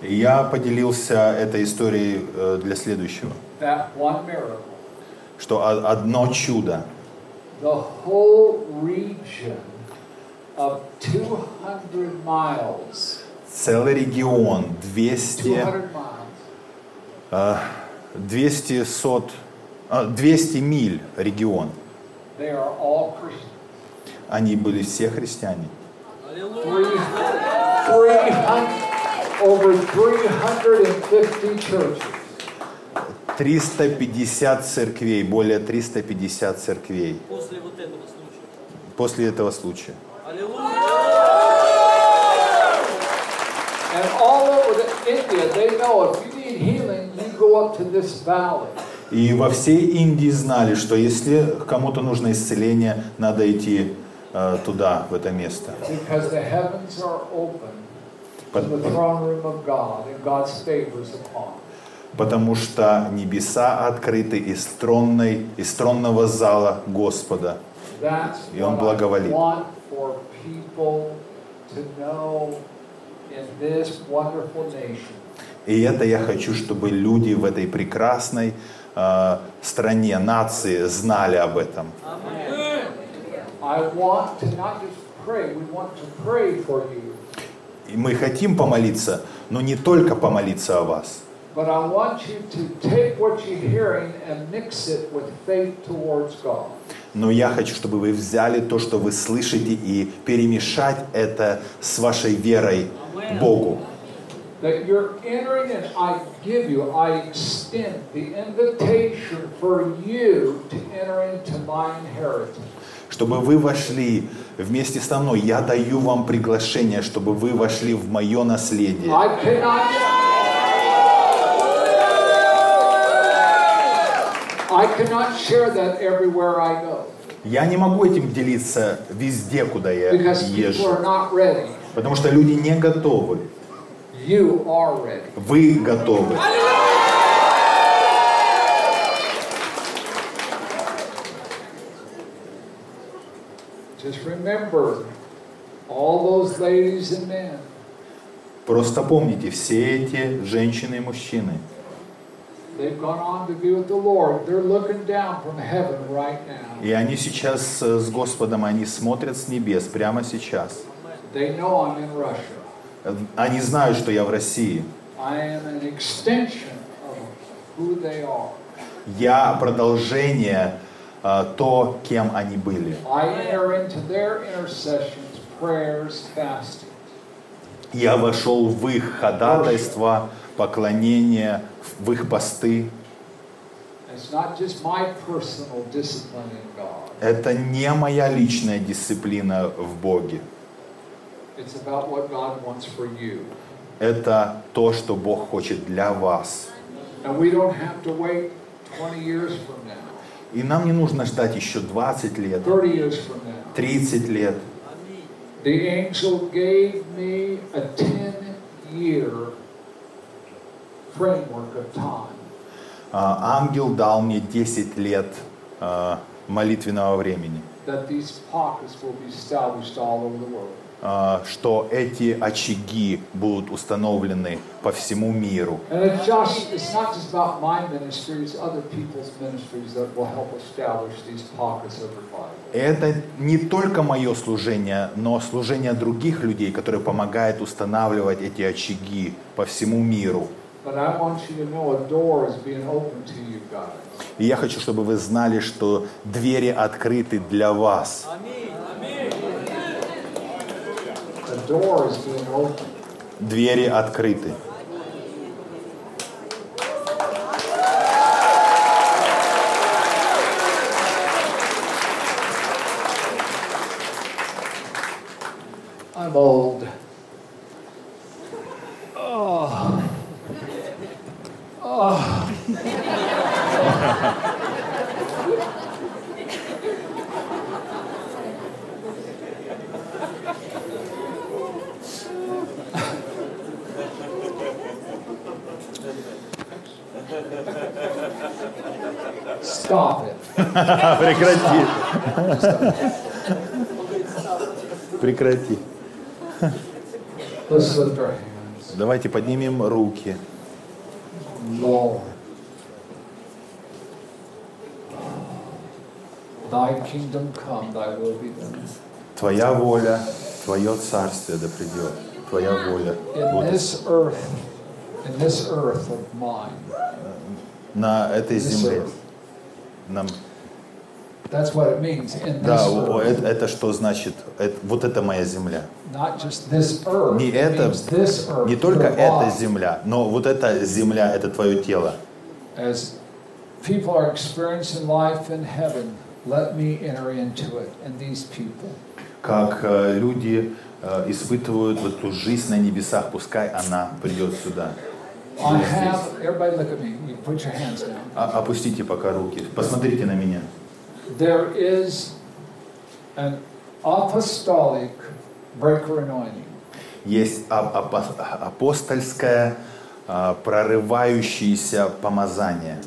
S1: И я поделился этой историей э, для следующего,
S2: That one miracle,
S1: что одно чудо,
S2: the whole region of 200 miles,
S1: целый регион, 200,
S2: 200 miles,
S1: э, 200, сот, э, 200 миль регион,
S2: they are all Christians.
S1: они были все христиане.
S2: Three, 300, over 350 churches.
S1: 350 церквей, более 350 церквей
S4: После вот этого случая.
S1: после этого случая. И во всей Индии знали, что если кому-то нужно исцеление, надо идти э, туда, в это место.
S2: Open God,
S1: Потому что небеса открыты из, тронной, из тронного зала Господа. И Он благоволит. И это я хочу, чтобы люди в этой прекрасной э, стране, нации знали об этом. И мы хотим помолиться, но не только помолиться о вас.
S2: But I want you to take what you're hearing and mix it with faith towards God.
S1: Но я хочу, чтобы вы взяли то, что вы слышите, и перемешать это с вашей верой Богу.
S2: That you're entering, and I give you, I extend the invitation for you to enter into my inheritance.
S1: Чтобы вы вошли вместе со мной. Я даю вам приглашение, чтобы вы вошли в мое наследие.
S2: I cannot. I cannot share that everywhere I go
S1: Я не могу этим делиться везде, куда я езжу. Потому что люди не готовы. Вы готовы.
S2: Just remember all those ladies and men
S1: Просто помните, все эти женщины и мужчины, и они сейчас э, с Господом, они смотрят с небес прямо сейчас. Они знают, что я в России. Я продолжение э, то, кем они были.
S2: I enter into their intercessions, prayers, fasting.
S1: Я вошел в их ходатайство, поклонение, в их посты. Это не моя личная дисциплина в Боге. Это то, что Бог хочет для вас.
S2: And we don't have to wait 20 years from now,
S1: И нам не нужно ждать еще 20 лет,
S2: 30 years from now.
S1: 30 лет.
S2: The angel gave me a 10 year framework of time.
S1: А, Ангел дал мне 10 лет а, молитвенного времени,
S2: that these pockets will be established all over the world.
S1: а, что эти очаги будут установлены по всему миру. Это не только мое служение, но служение других людей, которые помогают устанавливать эти очаги по всему миру. И я хочу, чтобы вы знали, что двери открыты для вас.
S2: A door is being opened.
S1: Двери открыты.
S2: I'm old. Oh. Oh. Stop it.
S1: Прекрати. Прекрати. Давайте поднимем руки. Твоя воля, Твое царствие да придет. Твоя воля будет на этой земле. Нам,
S2: That's what it means, in this
S1: да,
S2: earth.
S1: это, что значит? Это- вот это моя земля.
S2: Not just this earth,
S1: Не это,
S2: this earth,
S1: не только эта земля, но вот эта земля, это твое тело.
S2: As people are experiencing life in heaven, let me enter into it, and these people.
S1: Как э, люди э, испытывают вот эту жизнь на небесах, пускай она придет сюда.
S2: Have, everybody look at me, you put your hands down.
S1: А- опустите пока руки, посмотрите на меня.
S2: There is an apostolic breaker anointing.
S1: Есть а- апо- апостольское а, прорывающееся помазание.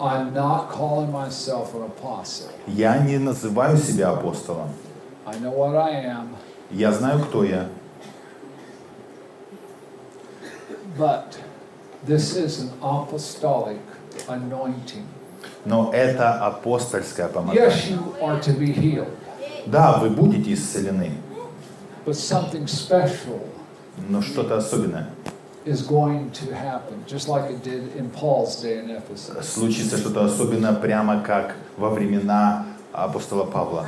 S2: I'm not calling myself an apostle.
S1: Я не называю себя апостолом.
S2: I know what I am,
S1: Я знаю, кто я.
S2: but this is an apostolic anointing.
S1: Но это апостольское
S2: Yes,
S1: помазание.
S2: you are to be healed,
S1: Да, вы будете исцелены,
S2: but something special
S1: но что-то особенное.
S2: is going to happen, just like it did in Paul's day in Ephesus.
S1: Случится что-то особенное, прямо как во времена апостола Павла.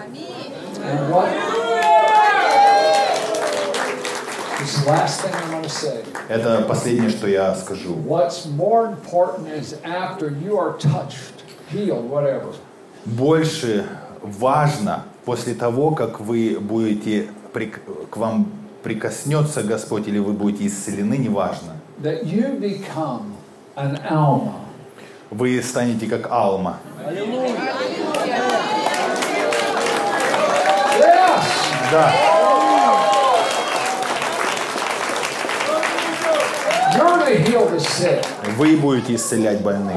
S1: Это последнее, что я скажу.
S2: What's more important is after you are touched, healed, whatever.
S1: Больше важно после того, как вы будете к вам прикоснется Господь или вы будете исцелены, неважно.
S2: that you become an Alma.
S1: Вы станете как Алма.
S2: Yes!
S1: Да,
S2: You're to heal the sick.
S1: вы будете исцелять больных.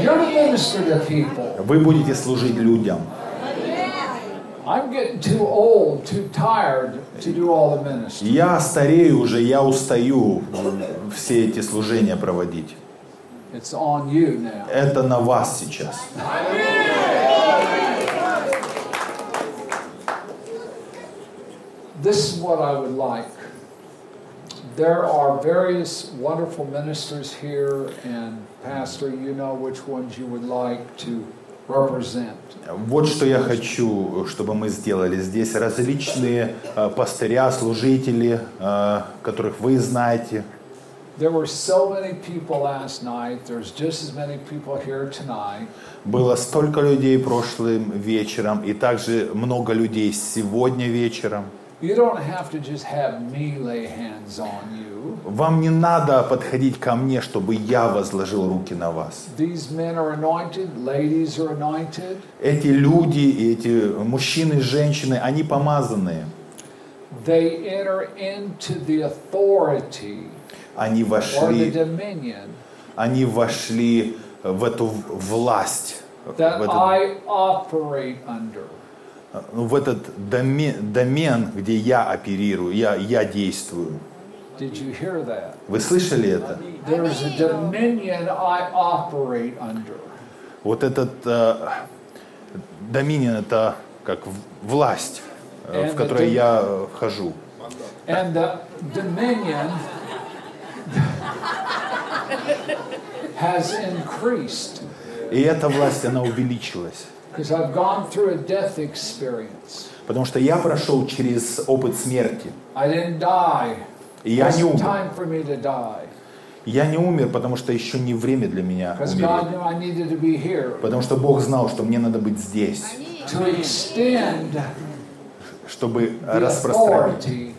S2: You're to minister to people.
S1: Вы будете служить людям. Я старею уже, я устаю все эти служения проводить. Это на вас сейчас.
S2: This is what I would like. There are various wonderful ministers here, and Pastor, you know which ones you would like to represent.
S1: Вот что я хочу, чтобы мы сделали. Здесь различные э, пастыря, служители, э, которых вы знаете.
S2: There were so many people last night. There's just as many people here tonight.
S1: Было столько людей прошлым вечером, и также много людей сегодня вечером.
S2: You don't have to just have me lay hands on you.
S1: Вам не надо подходить ко мне, чтобы я возложил руки на вас.
S2: These men are anointed, ladies are anointed.
S1: Эти люди, и эти мужчины, женщины, они помазанные.
S2: They enter into the authority
S1: Они
S2: or the
S1: вошли,
S2: dominion
S1: они вошли в эту власть, в этот, в этот домен, домен, где я оперирую, я, я действую. Вы слышали это? Вот этот э, доминион это как власть, э, в которой я э, вхожу.
S2: And the dominion has increased
S1: И эта власть, она увеличилась.
S2: Because I've gone through a death experience.
S1: Потому что я прошел через опыт смерти. И я не умер. Я не умер, потому что еще не время для меня умереть. Потому что Бог знал, что мне надо быть здесь, чтобы распространить.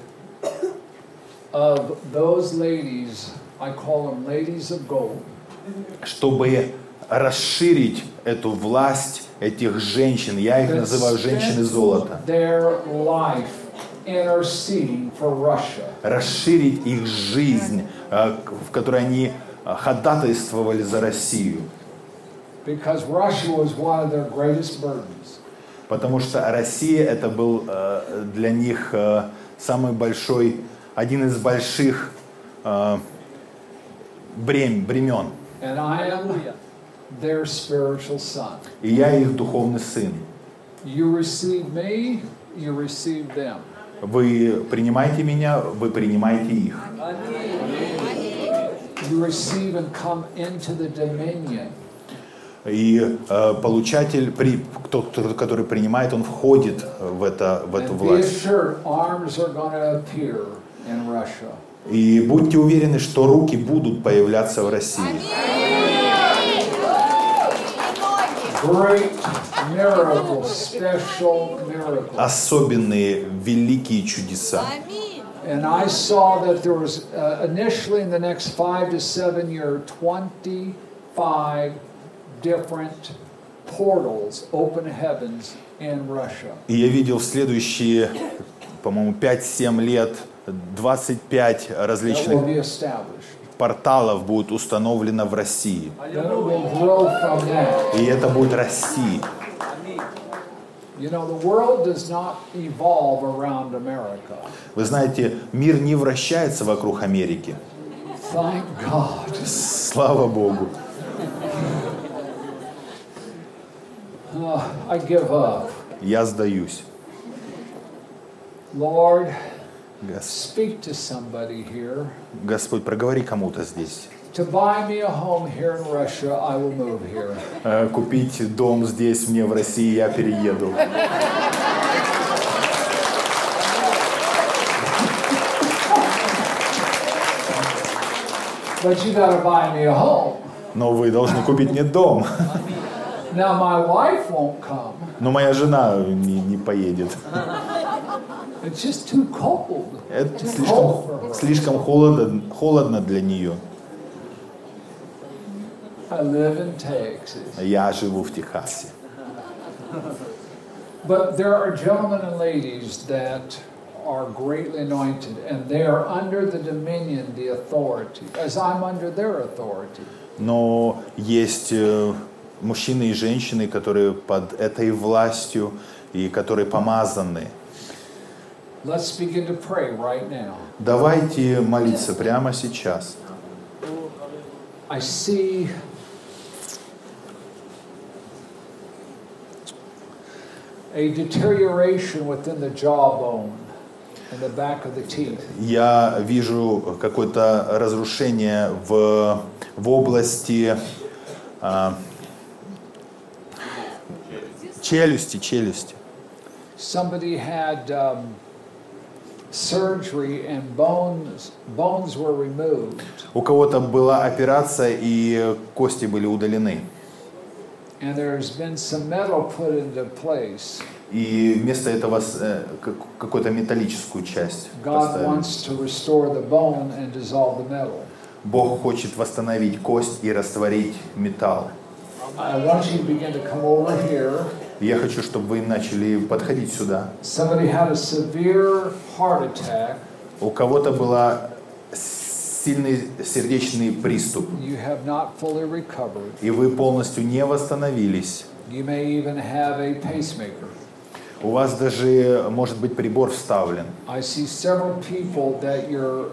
S1: Чтобы расширить эту власть этих женщин. Я их называю женщины золота. Расширить их жизнь, э, в которой они э, ходатайствовали за Россию. Потому что Россия это был э, для них самый большой, один из больших брем, бремен.
S2: And I am their spiritual son.
S1: И я их духовный сын.
S2: You receive me, you receive them.
S1: Вы принимаете меня, вы принимаете их.
S2: You receive and come into the dominion.
S1: И э, получатель, при, тот, кто- который принимает, он входит в, это, в эту власть.
S2: assured, arms are going to appear in Russia.
S1: И будьте уверены, что руки будут появляться в России.
S2: Great miracles, special miracles.
S1: Особенные, великие чудеса.
S2: And I saw that there was uh, initially in the next five to seven year, 25 different portals, open heavens in Russia.
S1: И я видел в следующие, по-моему, 5-7 лет 25
S2: That will
S1: различных
S2: be established.
S1: порталов будет установлено в России. И это будет расти. Вы знаете, мир не вращается вокруг Америки. Слава Богу.
S2: Uh.
S1: Я сдаюсь.
S2: Lord,
S1: Господь, проговори кому-то здесь. Купить дом здесь мне в России, я перееду.
S2: But you gotta buy me a home.
S1: Но вы должны купить мне дом.
S2: Now my wife won't come.
S1: Но моя жена не, не поедет.
S2: It's just too cold.
S1: Это
S2: Too
S1: слишком, слишком холодно, холодно для нее. Я живу в Техасе.
S2: But there are gentlemen and ladies that are greatly anointed, and they are under the dominion, the authority, as I'm under their authority.
S1: Но есть э, мужчины и женщины, которые под этой властью, и которые помазаны.
S2: Let's begin to pray right now.
S1: Давайте молиться прямо сейчас.
S2: I see a deterioration within the jawbone and the back of the teeth.
S1: Я вижу какое-то разрушение в, в области а, челюсти, челюсти.
S2: Somebody had um, surgery and bones bones were removed,
S1: У кого-то была операция и кости были удалены.
S2: and there's been some metal put into place.
S1: И вместо этого э, какую-то металлическую часть
S2: God
S1: поставили.
S2: wants to restore the bone and dissolve the metal.
S1: Бог хочет восстановить кость и растворить металл.
S2: I want you to begin to come over here.
S1: Я хочу, чтобы вы начали подходить сюда. У кого-то был сильный сердечный приступ, и вы полностью не восстановились. У вас даже может быть прибор вставлен.
S2: I see several people that your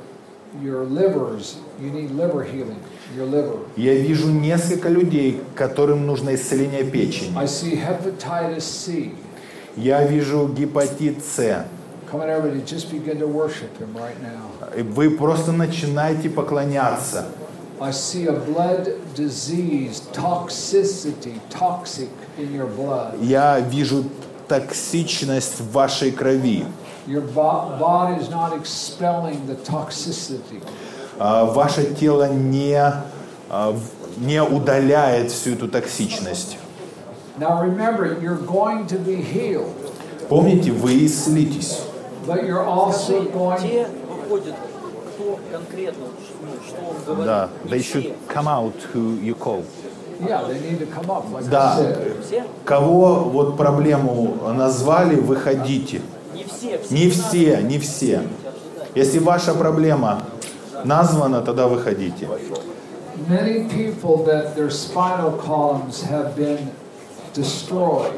S2: your livers, you need liver healing, your liver.
S1: Я вижу несколько людей, которым нужно исцеление печени.
S2: I see hepatitis C.
S1: Я вижу гепатит С.
S2: Come on, everybody, just begin to worship him right now.
S1: И Вы просто начинаете поклоняться.
S2: I see a blood disease, toxicity, toxic in your blood.
S1: Я вижу токсичность в вашей крови.
S2: Your bo- body is not expelling the toxicity.
S1: А, Ваше тело не, а, не удаляет всю эту токсичность.
S2: Now remember, you're going to be healed,
S1: Помните, вы исцелитесь.
S2: but you're also going.
S4: Те выходят, кто конкретно, ну, что он говорит.
S1: Да, they should come out who you call.
S2: Yeah, they need to come up, like I
S1: Да, кого вот проблему назвали, выходите.
S4: Не все. все
S1: Не все, не все. Если ваша проблема названа, тогда выходите.
S2: Many people that their spinal columns have been destroyed,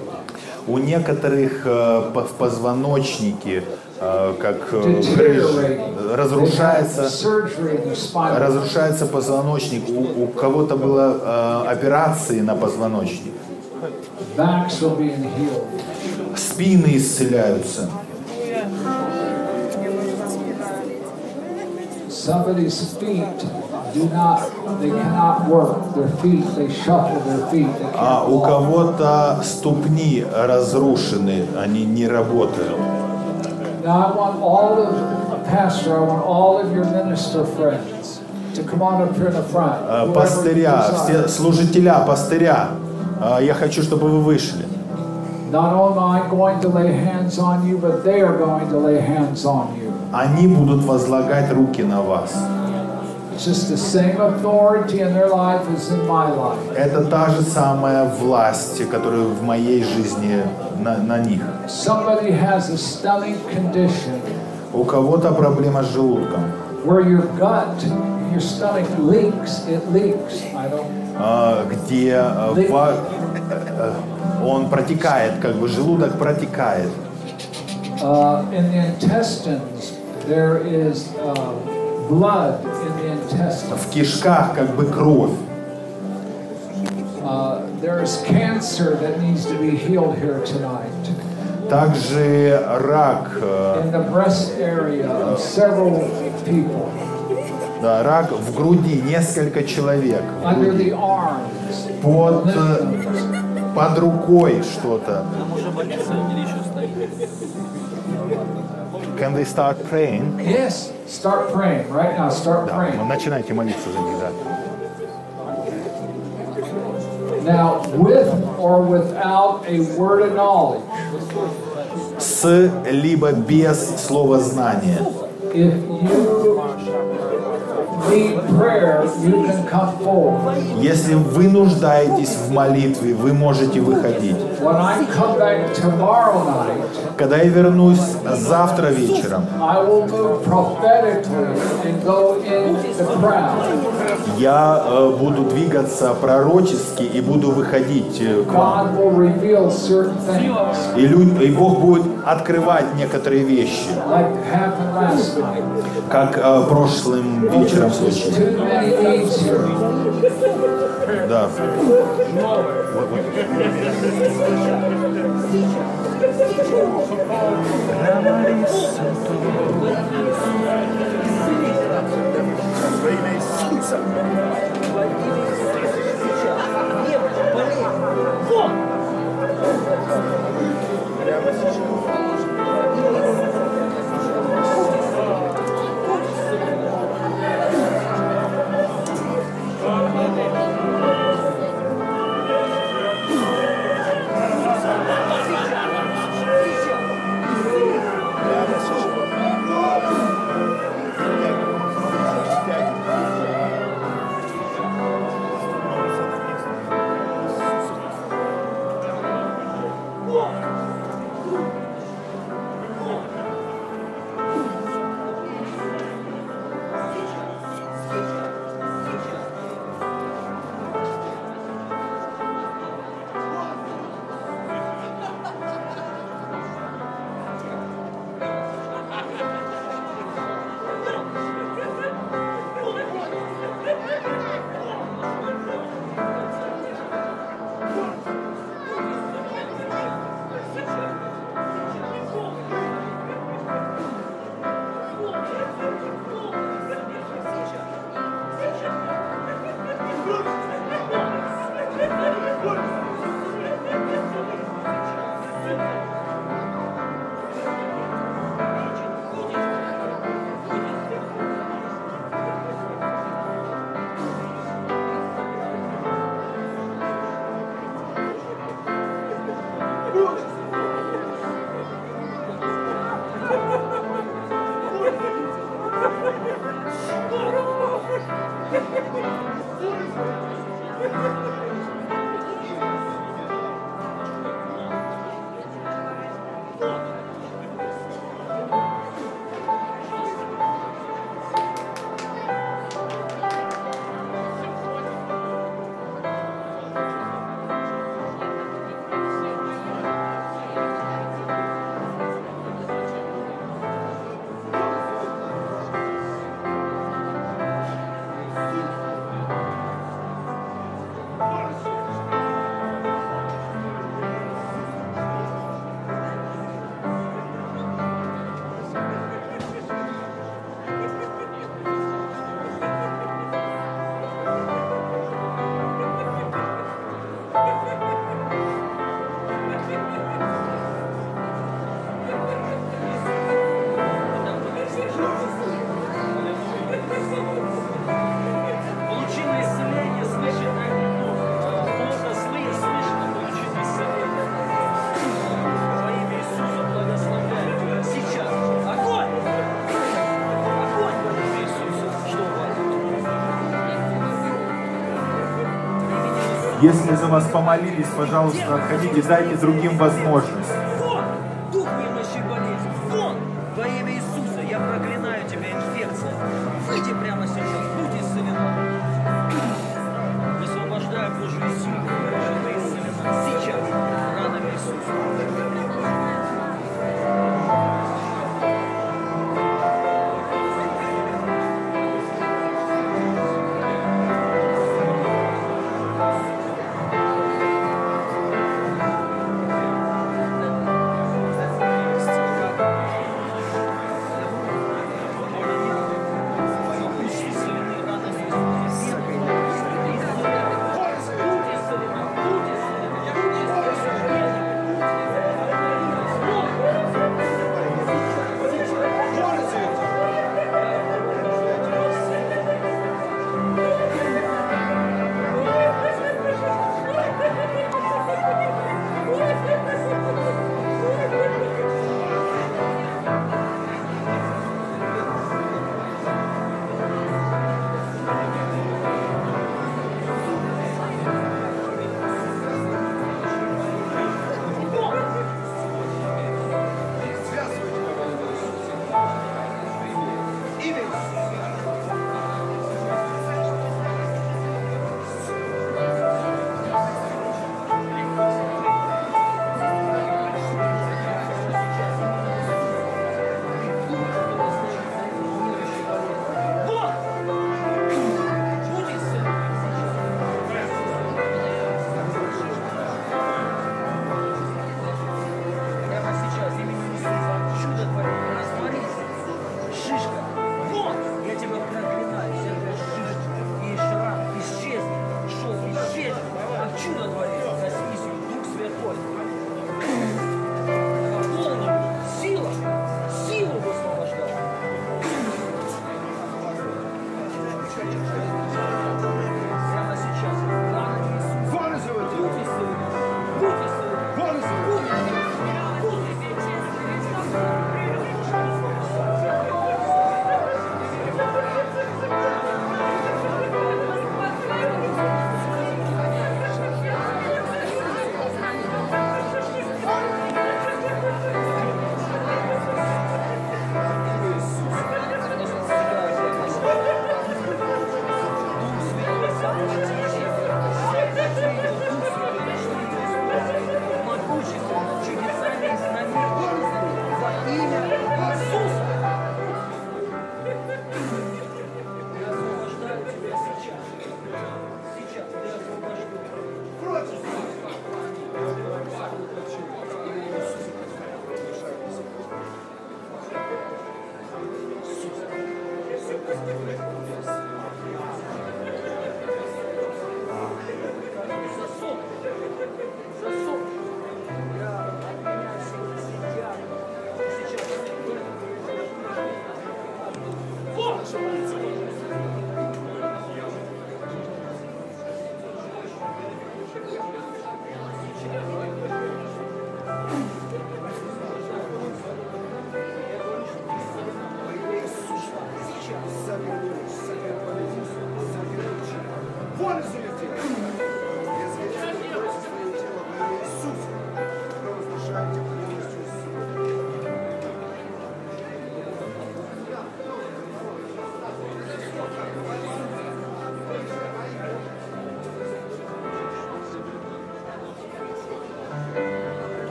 S1: У некоторых э, в позвоночнике, э, как э, разрушается, разрушается позвоночник. У, у кого-то было операции на позвоночник. Спины исцеляются.
S2: Somebody's feet do not, they cannot work. Their feet, they shuffle their feet. They
S1: А
S2: can't
S1: у
S2: walk.
S1: кого-то ступни разрушены, они не работают.
S2: Now I want all of, Pastor, I want all of your minister friends to come on up here in the front.
S1: Э, Пастыря, все служителя, пастыря, э, я хочу, чтобы вы вышли.
S2: Not only am I going to lay hands on you, but they are going to lay hands on you.
S1: Они будут возлагать руки на вас. Это та же самая власть, которая в моей жизни на, на них. У кого-то проблема с желудком,
S2: where your gut, your stomach leaks, it leaks. I don't,
S1: э, где ва- э, он протекает, как бы желудок протекает.
S2: uh, in the intestines, there is uh, blood in the intestines.
S1: В кишках как бы кровь.
S2: Uh, there is cancer that needs to be healed here tonight.
S1: Также рак, э,
S2: In the breast area of several people,
S1: да, рак в груди, несколько человек. в
S2: under
S1: груди.
S2: the arms,
S1: Под, э, под рукой что-то.
S4: Нам уже молиться или еще стоит?
S1: Can they start praying?
S2: Yes, start praying right now. Start
S1: Да,
S2: praying.
S1: начинайте молиться за них, да.
S2: Now, with or without a word of knowledge,
S1: С либо без слова знания.
S2: if you need prayer, you can come forward.
S1: Если вы нуждаетесь в молитве, вы можете выходить. Когда я вернусь завтра вечером, я э, буду двигаться пророчески и буду выходить э, к вам. И, Бог будет открывать некоторые вещи, как э, прошлым вечером случилось.
S2: needs here.
S1: Да. Если за вас помолились, пожалуйста, отходите, дайте другим возможность.